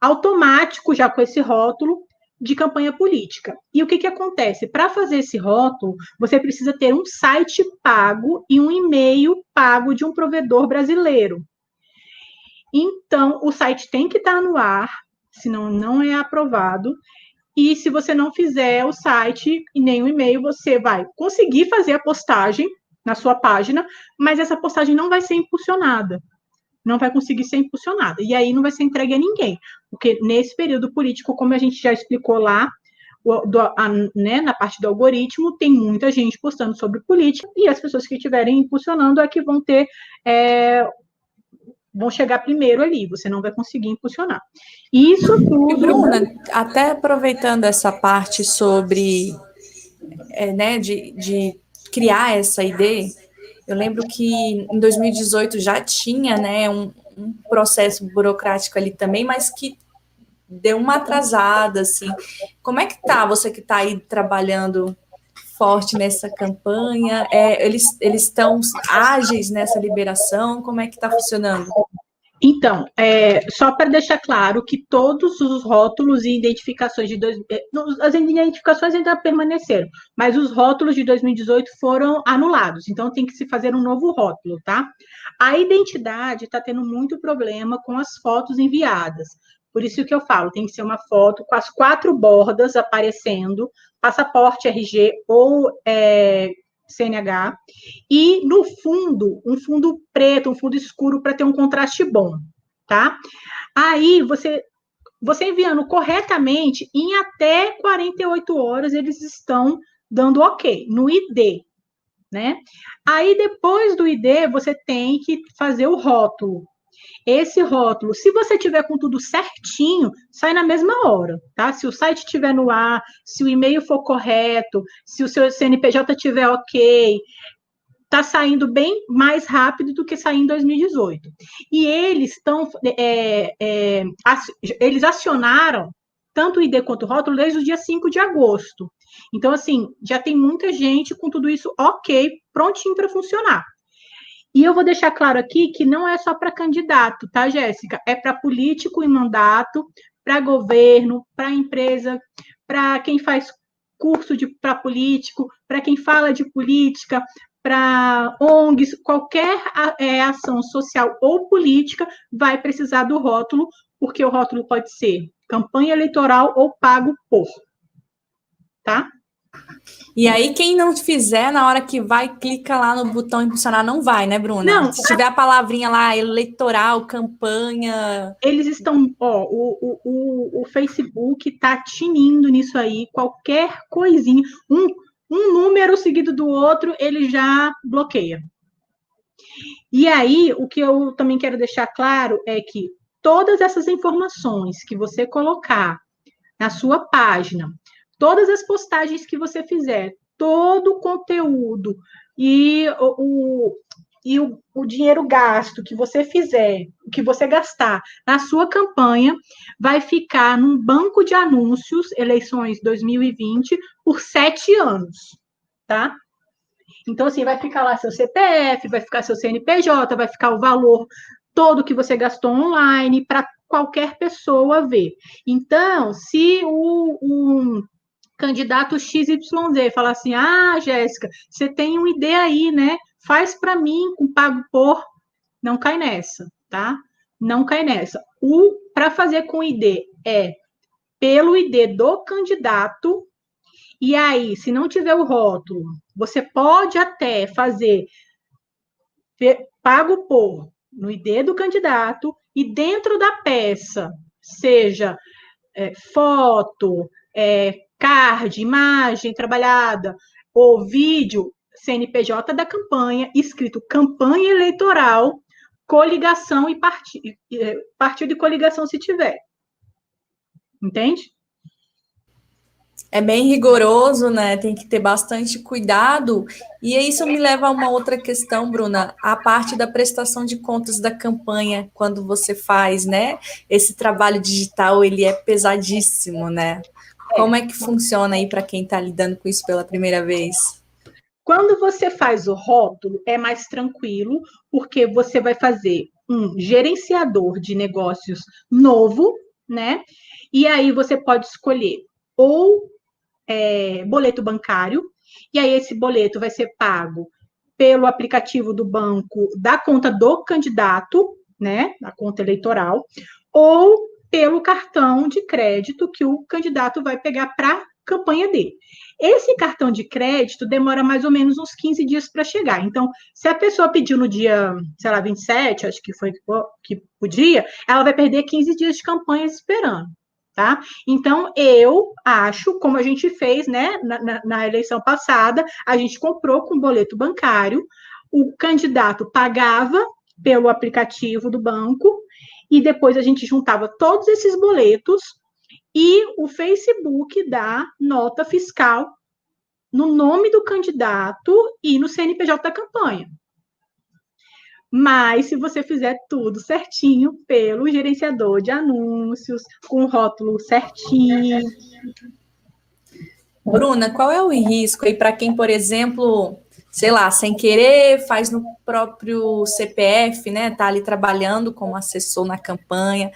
automático, já com esse rótulo, de campanha política. E o que, que acontece? Para fazer esse rótulo, você precisa ter um site pago e um e-mail pago de um provedor brasileiro. Então, o site tem que estar no ar, senão não é aprovado. E se você não fizer o site e nem o e-mail, você vai conseguir fazer a postagem na sua página, mas essa postagem não vai ser impulsionada não vai conseguir ser impulsionada. E aí não vai ser entregue a ninguém. Porque nesse período político, como a gente já explicou lá, do, a, né, na parte do algoritmo, tem muita gente postando sobre política, e as pessoas que estiverem impulsionando é que vão ter. É, vão chegar primeiro ali, você não vai conseguir impulsionar. Isso tudo. E Bruna, até aproveitando essa parte sobre é, né, de, de criar essa ideia, eu lembro que em 2018 já tinha né, um, um processo burocrático ali também, mas que deu uma atrasada, assim. Como é que tá você que está aí trabalhando forte nessa campanha? É, eles estão ágeis nessa liberação? Como é que está funcionando? Então, é, só para deixar claro que todos os rótulos e identificações de dois, é, as identificações ainda permaneceram, mas os rótulos de 2018 foram anulados, então tem que se fazer um novo rótulo, tá? A identidade está tendo muito problema com as fotos enviadas. Por isso que eu falo, tem que ser uma foto com as quatro bordas aparecendo, passaporte, RG ou é, CNH, e no fundo, um fundo preto, um fundo escuro para ter um contraste bom, tá? Aí você você enviando corretamente, em até 48 horas eles estão dando OK no ID, né? Aí depois do ID você tem que fazer o rótulo, esse rótulo, se você tiver com tudo certinho, sai na mesma hora, tá? Se o site estiver no ar, se o e-mail for correto, se o seu CNPJ estiver ok, tá saindo bem mais rápido do que sair em 2018. E eles estão, é, é, eles acionaram tanto o ID quanto o rótulo desde o dia 5 de agosto. Então, assim, já tem muita gente com tudo isso ok, prontinho para funcionar. E eu vou deixar claro aqui que não é só para candidato, tá, Jéssica? É para político em mandato, para governo, para empresa, para quem faz curso para político, para quem fala de política, para ONGs, qualquer é, ação social ou política vai precisar do rótulo, porque o rótulo pode ser campanha eleitoral ou pago por. Tá? E aí, quem não fizer, na hora que vai, clica lá no botão impulsionar, não vai, né, Bruna? Não. Se tiver a palavrinha lá, eleitoral, campanha. Eles estão, ó, o, o, o Facebook tá tinindo nisso aí, qualquer coisinha, um, um número seguido do outro, ele já bloqueia. E aí, o que eu também quero deixar claro é que todas essas informações que você colocar na sua página, todas as postagens que você fizer, todo o conteúdo e o, o e o, o, dinheiro gasto que você fizer, o que você gastar na sua campanha, vai ficar num banco de anúncios, eleições 2020, por sete anos, tá? Então, assim, vai ficar lá seu CPF, vai ficar seu CNPJ, vai ficar o valor todo que você gastou online para qualquer pessoa ver. Então, se o, um candidato XYZ falar assim: ah, Jéssica, você tem um ID aí, né? Faz para mim com pago por. Não cai nessa, tá? Não cai nessa. O para fazer com ID é pelo ID do candidato. E aí, se não tiver o rótulo, você pode até fazer pago por no ID do candidato e dentro da peça, seja é, foto, é, card, imagem trabalhada, ou vídeo, CNPJ da campanha, escrito campanha eleitoral, coligação e partido, partido e coligação se tiver. Entende? é bem rigoroso, né? Tem que ter bastante cuidado. E isso me leva a uma outra questão, Bruna, a parte da prestação de contas da campanha, quando você faz, né? Esse trabalho digital, ele é pesadíssimo, né? Como é que funciona aí para quem está lidando com isso pela primeira vez? Quando você faz o rótulo, é mais tranquilo, porque você vai fazer um gerenciador de negócios novo, né? E aí você pode escolher ou é, boleto bancário, e aí esse boleto vai ser pago pelo aplicativo do banco da conta do candidato, né, da conta eleitoral, ou pelo cartão de crédito que o candidato vai pegar para campanha dele. Esse cartão de crédito demora mais ou menos uns 15 dias para chegar. Então, se a pessoa pediu no dia, sei lá, 27, acho que foi que podia, ela vai perder 15 dias de campanha esperando tá? Então, eu acho, como a gente fez, né, na, na, na eleição passada, a gente comprou com boleto bancário, o candidato pagava pelo aplicativo do banco, e depois a gente juntava todos esses boletos e o Facebook dá nota fiscal no nome do candidato e no CNPJ da campanha. Mas se você fizer tudo certinho pelo gerenciador de anúncios, com o rótulo certinho. Bruna, qual é o risco aí para quem, por exemplo, sei lá, sem querer, faz no próprio CPF, né? Tá ali trabalhando como assessor na campanha.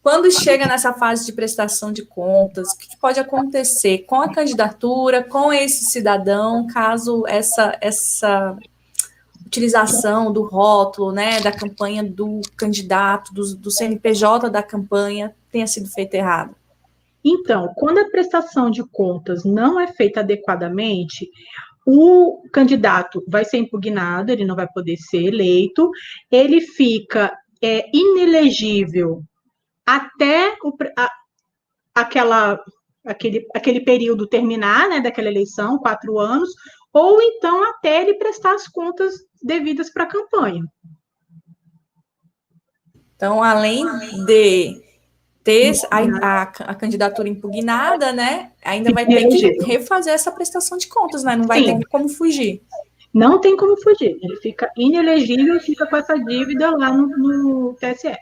Quando chega nessa fase de prestação de contas, o que pode acontecer com a candidatura, com esse cidadão, caso essa essa utilização do rótulo, né, da campanha do candidato, do, do CNPJ da campanha tenha sido feita errado? Então, quando a prestação de contas não é feita adequadamente, o candidato vai ser impugnado, ele não vai poder ser eleito, ele fica é, inelegível até o, a, aquela, aquele, aquele período terminar, né, daquela eleição, quatro anos, ou então até ele prestar as contas devidas para a campanha. Então, além de ter a, a, a, candidatura impugnada, né, ainda vai ter que refazer essa prestação de contas, né? Não vai Sim. ter como fugir. Não tem como fugir. Ele fica inelegível, fica com essa dívida lá no, no TSE.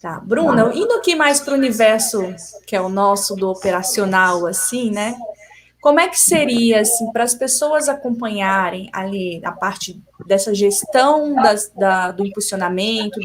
Tá, Bruna, indo aqui mais para o universo que é o nosso do operacional, assim, né? Como é que seria, assim, para as pessoas acompanharem ali a parte dessa gestão das, da, do impulsionamento,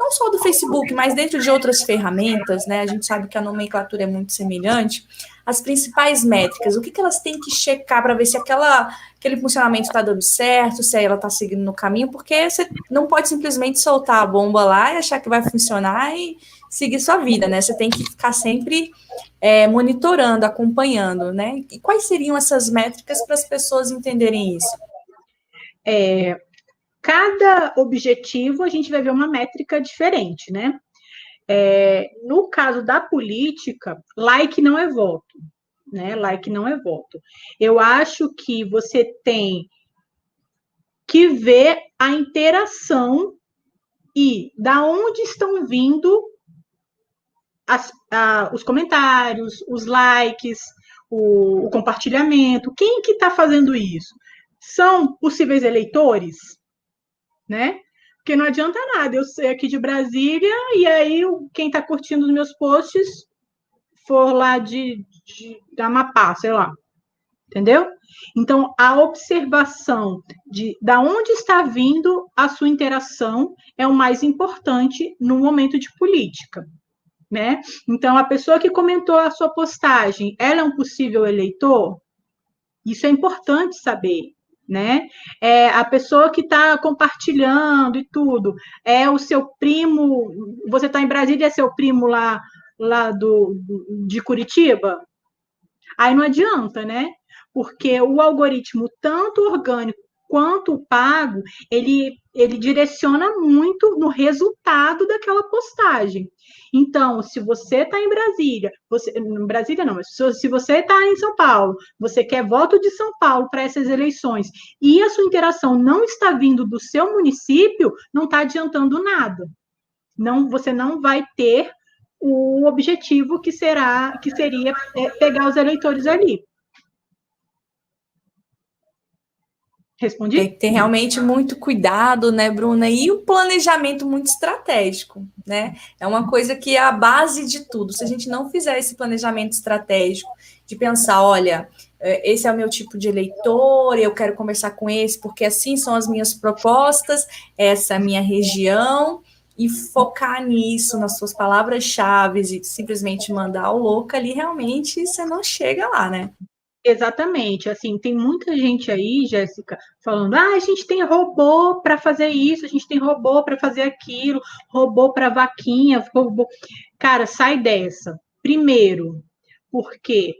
não só do Facebook, mas dentro de outras ferramentas, né? A gente sabe que a nomenclatura é muito semelhante. As principais métricas, o que, que elas têm que checar para ver se aquela, aquele funcionamento está dando certo, se ela está seguindo no caminho, porque você não pode simplesmente soltar a bomba lá e achar que vai funcionar e seguir sua vida, né? Você tem que ficar sempre é, monitorando, acompanhando, né? E quais seriam essas métricas para as pessoas entenderem isso? É, cada objetivo a gente vai ver uma métrica diferente, né? É, no caso da política, like não é voto, né? Like não é voto. Eu acho que você tem que ver a interação e da onde estão vindo as, a, os comentários, os likes, o, o compartilhamento. Quem que está fazendo isso? São possíveis eleitores, né? Porque não adianta nada eu ser aqui de Brasília e aí quem está curtindo os meus posts for lá de, de, de Amapá, sei lá. Entendeu? Então, a observação de da onde está vindo a sua interação é o mais importante no momento de política né? Então, a pessoa que comentou a sua postagem, ela é um possível eleitor? Isso é importante saber, né? É, a pessoa que está compartilhando e tudo, é o seu primo, você está em Brasília, é seu primo lá, lá do, de Curitiba? Aí não adianta, né? Porque o algoritmo, tanto orgânico quanto pago, ele, ele direciona muito no resultado daquela postagem. Então, se você está em Brasília, você, em Brasília não, mas se você está em São Paulo, você quer voto de São Paulo para essas eleições e a sua interação não está vindo do seu município, não está adiantando nada. Não, você não vai ter o objetivo que será que seria é, pegar os eleitores ali. Respondi? Tem realmente muito cuidado, né, Bruna? E o planejamento muito estratégico, né? É uma coisa que é a base de tudo. Se a gente não fizer esse planejamento estratégico, de pensar, olha, é, esse é o meu tipo de eleitor, eu quero conversar com esse, porque assim são as minhas propostas, essa é a minha região, e focar nisso, nas suas palavras-chave, e simplesmente mandar o louco ali, realmente você não chega lá, né? Exatamente, assim, tem muita gente aí, Jéssica, falando: ah, a gente tem robô para fazer isso, a gente tem robô para fazer aquilo, robô para vaquinha, robô. Cara, sai dessa. Primeiro, porque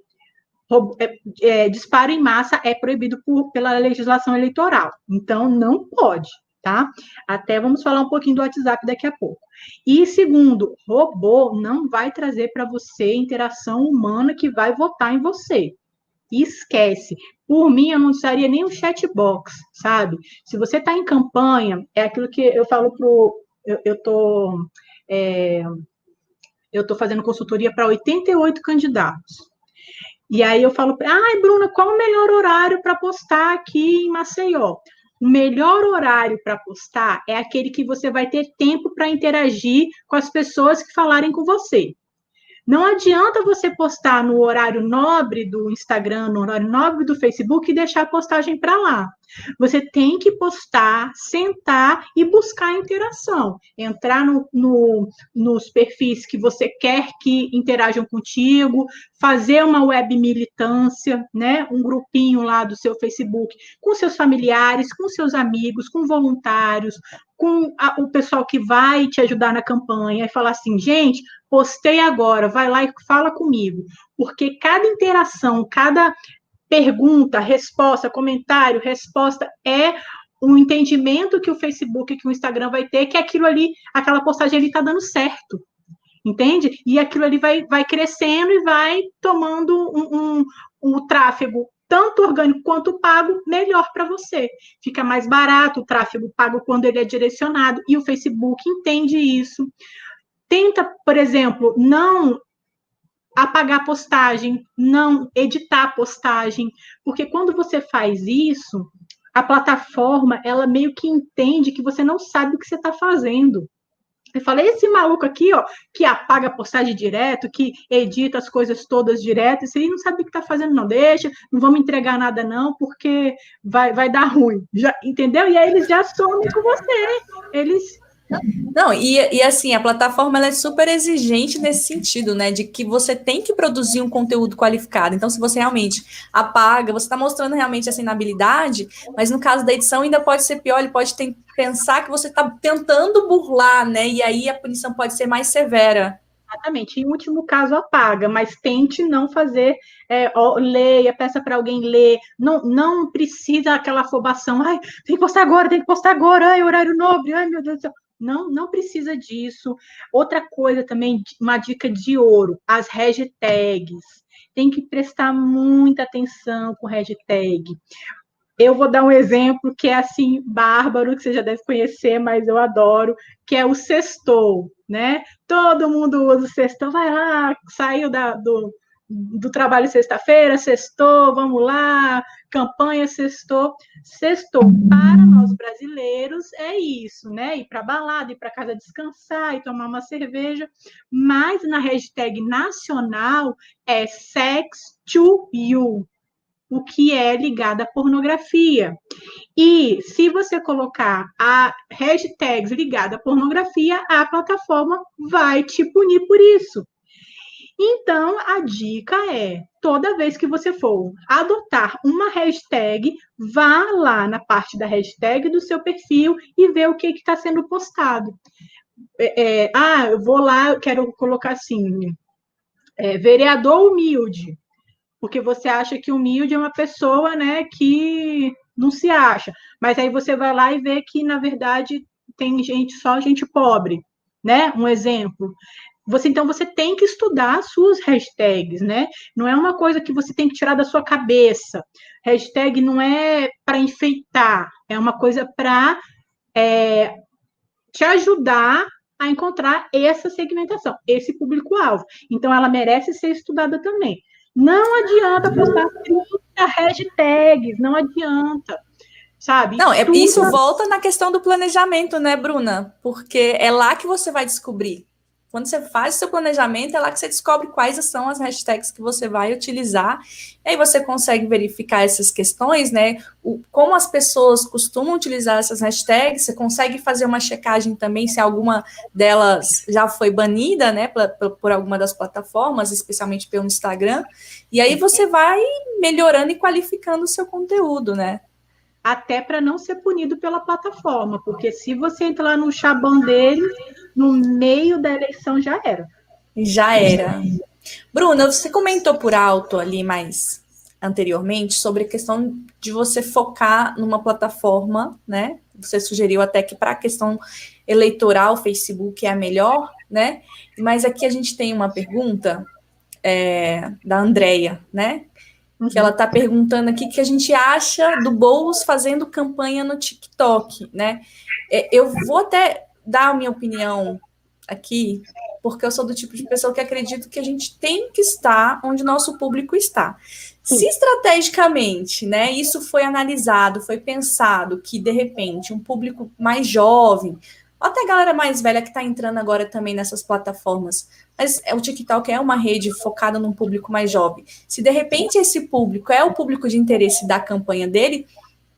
é, é, disparo em massa é proibido por, pela legislação eleitoral, então não pode, tá? Até vamos falar um pouquinho do WhatsApp daqui a pouco. E segundo, robô não vai trazer para você interação humana que vai votar em você esquece. Por mim, eu não usaria nem o chatbox, sabe? Se você está em campanha, é aquilo que eu falo pro. Eu estou. É, eu estou fazendo consultoria para 88 candidatos. E aí eu falo, ai, Bruna, qual o melhor horário para postar aqui em Maceió? O melhor horário para postar é aquele que você vai ter tempo para interagir com as pessoas que falarem com você. Não adianta você postar no horário nobre do Instagram, no horário nobre do Facebook e deixar a postagem para lá. Você tem que postar, sentar e buscar interação. Entrar no, no, nos perfis que você quer que interajam contigo, fazer uma web militância, né? Um grupinho lá do seu Facebook com seus familiares, com seus amigos, com voluntários, com a, o pessoal que vai te ajudar na campanha e falar assim, gente, postei agora, vai lá e fala comigo. Porque cada interação, cada pergunta, resposta, comentário, resposta é um entendimento que o Facebook, que o Instagram vai ter, que aquilo ali, aquela postagem ali está dando certo. Entende? E aquilo ali vai, vai crescendo e vai tomando um, um, um tráfego tanto orgânico quanto pago, melhor para você. Fica mais barato o tráfego pago quando ele é direcionado, e o Facebook entende isso. Tenta, por exemplo, não apagar postagem, não editar postagem, porque quando você faz isso, a plataforma ela meio que entende que você não sabe o que você está fazendo. Eu falei, esse maluco aqui, ó, que apaga a postagem direto, que edita as coisas todas direto, esse aí não sabe o que está fazendo, não deixa, não vamos entregar nada, não, porque vai, vai dar ruim. Já, entendeu? E aí eles já somem com você. Eles Não, e, e assim, a plataforma ela é super exigente nesse sentido, né? De que você tem que produzir um conteúdo qualificado. Então, se você realmente apaga, você está mostrando realmente essa inabilidade, mas no caso da edição ainda pode ser pior, ele pode ter, pensar que você está tentando burlar, né? E aí a punição pode ser mais severa. Exatamente. Em último caso, apaga, mas tente não fazer, é, ó, leia, peça para alguém ler. Não, não precisa aquela afobação. Ai, tem que postar agora, tem que postar agora. Ai, horário nobre. Ai, meu Deus do céu. Não, não precisa disso. Outra coisa também, uma dica de ouro, as hashtags. Tem que prestar muita atenção com hashtag. Eu vou dar um exemplo que é assim, bárbaro, que você já deve conhecer, mas eu adoro, que é o sextou, né? Todo mundo usa o sextou, vai lá, saiu da, do, do trabalho sexta-feira, sextou, vamos lá, campanha sextou. Sextou para nós brasileiros é isso, né? Ir para balada, ir para casa descansar e tomar uma cerveja. Mas na hashtag nacional é sex to you, o que é ligado à pornografia. E se você colocar a hashtags ligada à pornografia, a plataforma vai te punir por isso. Então, a dica é: toda vez que você for adotar uma hashtag, vá lá na parte da hashtag do seu perfil e vê o que está sendo postado. É, é, ah, eu vou lá, quero colocar assim: é, vereador humilde porque você acha que humilde é uma pessoa, né, que não se acha. Mas aí você vai lá e vê que, na verdade, tem gente, só gente pobre, né? Um exemplo. Você, então, você tem que estudar as suas hashtags, né? Não é uma coisa que você tem que tirar da sua cabeça. Hashtag não é para enfeitar, é uma coisa para é, te ajudar a encontrar essa segmentação, esse público-alvo. Então, ela merece ser estudada também. Não adianta postar 30 hashtags, não adianta. Sabe? Não, é, isso volta na questão do planejamento, né, Bruna? Porque é lá que você vai descobrir quando você faz seu planejamento, é lá que você descobre quais são as hashtags que você vai utilizar. E aí você consegue verificar essas questões, né? O, como as pessoas costumam utilizar essas hashtags, você consegue fazer uma checagem também se alguma delas já foi banida, né? Por, por alguma das plataformas, especialmente pelo Instagram. E aí você vai melhorando e qualificando o seu conteúdo, né? até para não ser punido pela plataforma, porque se você entrar no chabão deles, no meio da eleição já era. Já era. Bruna, você comentou por alto ali mais anteriormente sobre a questão de você focar numa plataforma, né? Você sugeriu até que para a questão eleitoral, o Facebook é a melhor, né? Mas aqui a gente tem uma pergunta é, da Andrea, né? que ela está perguntando aqui que a gente acha do Boulos fazendo campanha no TikTok, né? É, eu vou até dar a minha opinião aqui, porque eu sou do tipo de pessoa que acredito que a gente tem que estar onde nosso público está. Se estrategicamente, né, isso foi analisado, foi pensado que de repente um público mais jovem, até a galera mais velha que está entrando agora também nessas plataformas. Mas é, o TikTok é uma rede focada num público mais jovem. Se de repente esse público é o público de interesse da campanha dele,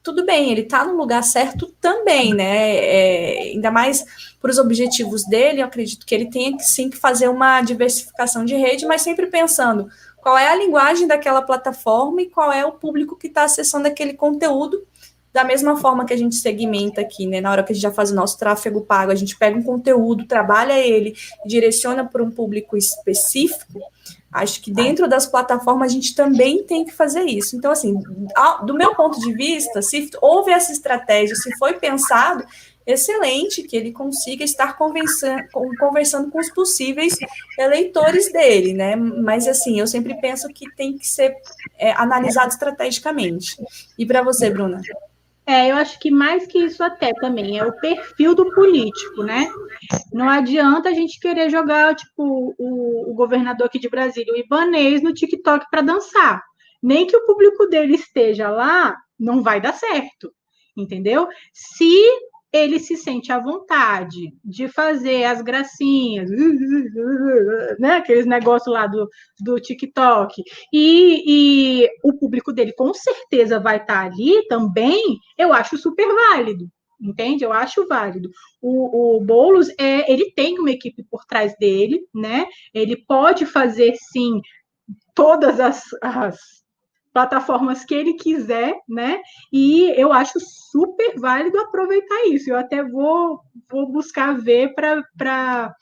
tudo bem, ele está no lugar certo também, né? É, ainda mais para os objetivos dele, eu acredito que ele tenha que sim que fazer uma diversificação de rede, mas sempre pensando qual é a linguagem daquela plataforma e qual é o público que está acessando aquele conteúdo da mesma forma que a gente segmenta aqui, né? Na hora que a gente já faz o nosso tráfego pago, a gente pega um conteúdo, trabalha ele, direciona para um público específico. Acho que dentro das plataformas a gente também tem que fazer isso. Então, assim, do meu ponto de vista, se houve essa estratégia, se foi pensado, excelente que ele consiga estar conversando, com os possíveis eleitores dele, né? Mas assim, eu sempre penso que tem que ser é, analisado estrategicamente. E para você, Bruna? É, eu acho que mais que isso até também é o perfil do político, né? Não adianta a gente querer jogar, tipo, o, o governador aqui de Brasília, o Ibanês, no TikTok para dançar. Nem que o público dele esteja lá, não vai dar certo, entendeu? Se ele se sente à vontade de fazer as gracinhas, né, aqueles negócios lá do, do TikTok, e, e o público dele com certeza vai estar ali também, eu acho super válido, entende? Eu acho válido. O, o Boulos, é, ele tem uma equipe por trás dele, né? Ele pode fazer, sim, todas as, as plataformas que ele quiser, né? E eu acho super válido aproveitar isso. Eu até vou, vou buscar ver para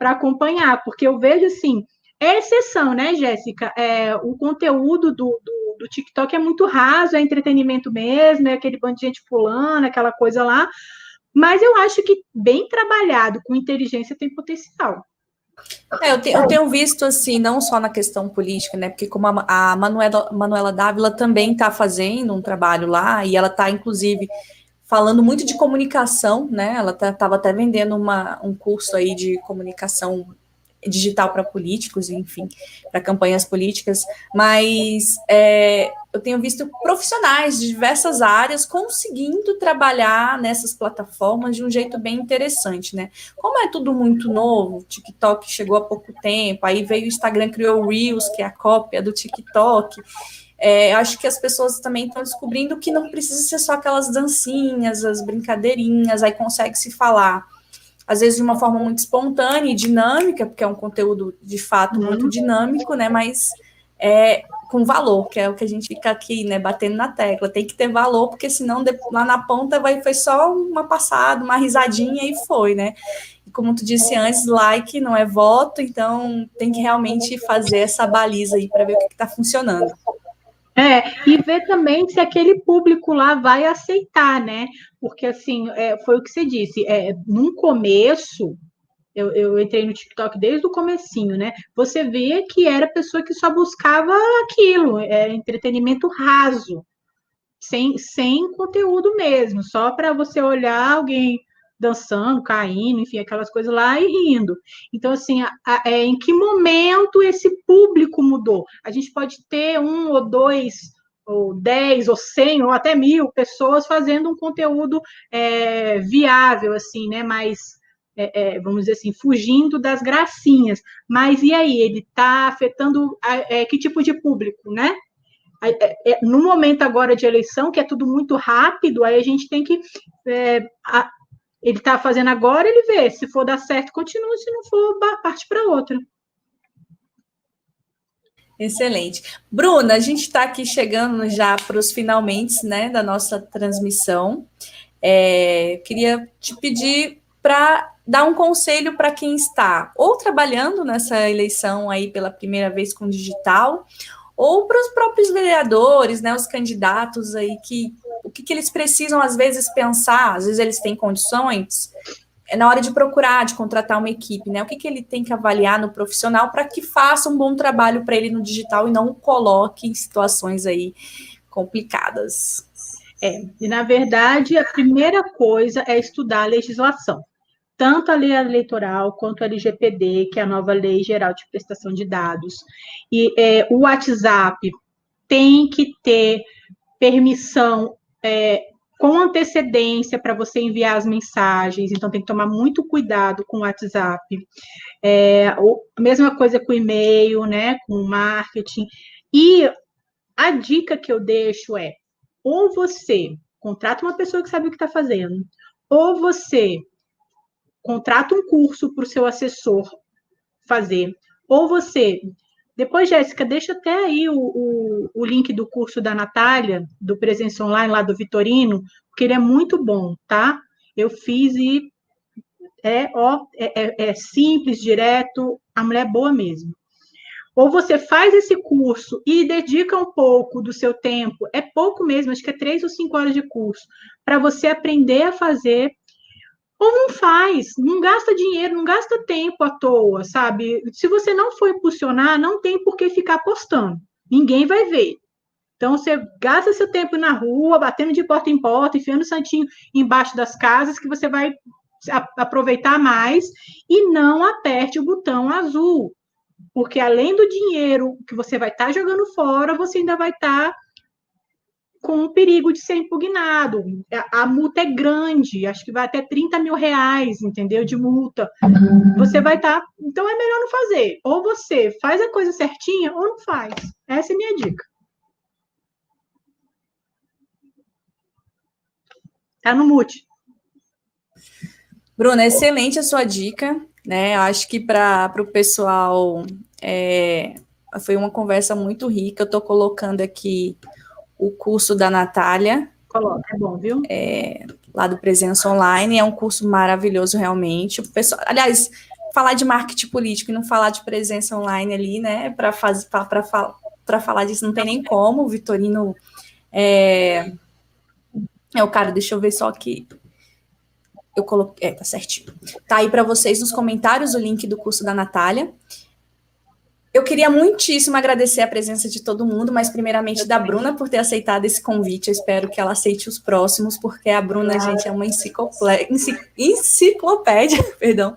acompanhar, porque eu vejo assim, é exceção, né, Jéssica? É, o conteúdo do, do, do, TikTok é muito raso, é entretenimento mesmo, é aquele bando de gente pulando, aquela coisa lá. Mas eu acho que bem trabalhado com inteligência tem potencial. É, eu, te, eu, tenho visto assim, não só na questão política, né? Porque como a, a Manuela, Manuela Dávila também está fazendo um trabalho lá, e ela está, inclusive, falando muito de comunicação, né? Ela estava tá, até vendendo uma, um curso aí de comunicação digital para políticos, enfim, para campanhas políticas, mas é, eu tenho visto profissionais de diversas áreas conseguindo trabalhar nessas plataformas de um jeito bem interessante, né? Como é tudo muito novo, o TikTok chegou há pouco tempo, aí veio o Instagram, criou o Reels, que é a cópia do TikTok. É, acho que as pessoas também estão descobrindo que não precisa ser só aquelas dancinhas, as brincadeirinhas, aí consegue se falar às vezes de uma forma muito espontânea e dinâmica, porque é um conteúdo de fato uhum. muito dinâmico, né? Mas é com valor, que é o que a gente fica aqui, né, batendo na tecla. Tem que ter valor, porque senão lá na ponta vai foi só uma passada, uma risadinha e foi, né? E como tu disse antes, like não é voto, então tem que realmente fazer essa baliza aí para ver o que está funcionando. É, e ver também se aquele público lá vai aceitar, né? Porque, assim, é, foi o que você disse, é, num começo, eu, eu, entrei no TikTok desde o comecinho, né? Você vê que era pessoa que só buscava aquilo, é, entretenimento raso, sem, sem conteúdo mesmo, só para você olhar alguém dançando, caindo, enfim, aquelas coisas lá e rindo. Então, assim, a, a, é, em que momento esse público mudou? A gente pode ter um ou dois, ou dez, ou cem, ou até mil pessoas fazendo um conteúdo é, viável, assim, né? Mais, é, é vamos dizer assim, fugindo das gracinhas. Mas e aí? Ele está afetando é, que tipo de público, né? É, no momento agora de eleição, que é tudo muito rápido, aí a gente tem que é, a, ele está fazendo agora, ele vê. Se for dar certo, continua. Se não for, parte para outra. Excelente. Bruna, a gente está aqui chegando já para os finalmente né, da nossa transmissão. É, queria te pedir para dar um conselho para quem está ou trabalhando nessa eleição aí pela primeira vez com digital, ou para os próprios vereadores, né, os candidatos aí que o que, que eles precisam às vezes pensar, às vezes eles têm condições, é na hora de procurar, de contratar uma equipe, né? O que, que ele tem que avaliar no profissional para que faça um bom trabalho para ele no digital e não o coloque em situações aí complicadas. É, e na verdade, a primeira coisa é estudar a legislação tanto a lei eleitoral quanto a LGPD, que é a nova Lei Geral de Prestação de Dados. E é, o WhatsApp tem que ter permissão é, com antecedência para você enviar as mensagens, então tem que tomar muito cuidado com o WhatsApp. É, a mesma coisa com o e-mail, né, com o marketing. E a dica que eu deixo é: ou você contrata uma pessoa que sabe o que está fazendo, ou você contrata um curso para o seu assessor fazer, ou você. Depois, Jéssica, deixa até aí o, o, o, link do curso da Natália, do Presença Online, lá do Vitorino, porque ele é muito bom, tá? Eu fiz e é, ó, é, é, é simples, direto, a mulher é boa mesmo. Ou você faz esse curso e dedica um pouco do seu tempo, é pouco mesmo, acho que é três ou cinco horas de curso, para você aprender a fazer ou não faz, não gasta dinheiro, não gasta tempo à toa, sabe? Se você não for impulsionar, não tem por que ficar postando. Ninguém vai ver. Então, você gasta seu tempo na rua, batendo de porta em porta, enfiando o santinho embaixo das casas, que você vai aproveitar mais e não aperte o botão azul. Porque além do dinheiro que você vai estar tá jogando fora, você ainda vai estar tá com o perigo de ser impugnado. A, a, multa é grande, acho que vai até 30 mil reais, entendeu? De multa. Você vai estar. Tá... Então é melhor não fazer. Ou você faz a coisa certinha, ou não faz. Essa é a minha dica. Tá no mute. Bruna, excelente a sua dica, né? Acho que para o pessoal é, foi uma conversa muito rica. Eu estou colocando aqui o curso da Natália. Coloca, é bom, viu? É, lá do Presença Online. É um curso maravilhoso, realmente. O pessoal, aliás, falar de marketing político e não falar de presença online ali, né? Para falar disso não tem nem como. O Vitorino é, é o cara, deixa eu ver só que eu coloquei, é, tá certinho. Tá aí para vocês nos comentários o link do curso da Natália. Eu queria muitíssimo agradecer a presença de todo mundo, mas primeiramente da Bruna por ter aceitado esse convite. Eu espero que ela aceite os próximos, porque a Bruna, gente, é uma enciclopédia, perdão,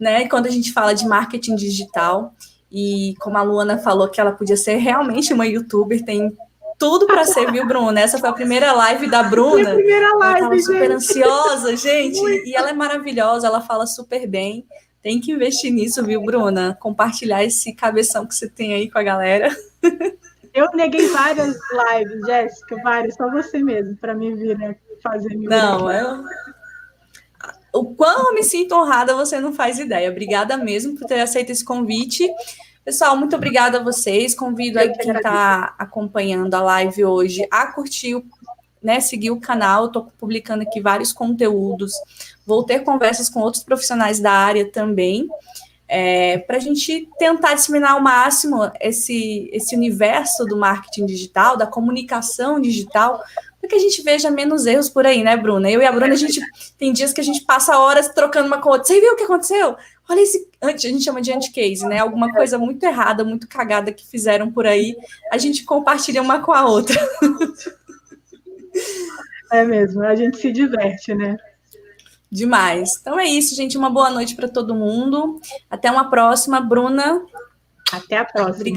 né? Quando a gente fala de marketing digital, e como a Luana falou que ela podia ser realmente uma youtuber, tem tudo para ser, viu, Bruna? Essa foi a primeira live da Bruna. Minha primeira live, ela tava super ansiosa, gente, e ela é maravilhosa, ela fala super bem. Tem que investir nisso, viu, Bruna? Compartilhar esse cabeção que você tem aí com a galera. Eu neguei várias lives, Jéssica, várias, só você mesmo, para me vir né, fazer. Não, eu. O quão eu me sinto honrada, você não faz ideia. Obrigada mesmo por ter aceito esse convite. Pessoal, muito obrigada a vocês. Convido aí quem está acompanhando a live hoje a curtir, né, seguir o canal. Estou publicando aqui vários conteúdos Vou ter conversas com outros profissionais da área também, é, para a gente tentar disseminar ao máximo esse, esse universo do marketing digital, da comunicação digital, para que a gente veja menos erros por aí, né, Bruna? Eu e a Bruna, a gente tem dias que a gente passa horas trocando uma com a outra. Você viu o que aconteceu? Olha esse. A gente chama de anti-case, né? Alguma coisa muito errada, muito cagada que fizeram por aí. A gente compartilha uma com a outra. É mesmo, a gente se diverte, né? Demais. Então é isso, gente. Uma boa noite para todo mundo. Até uma próxima, Bruna. Até a próxima. Obrigada.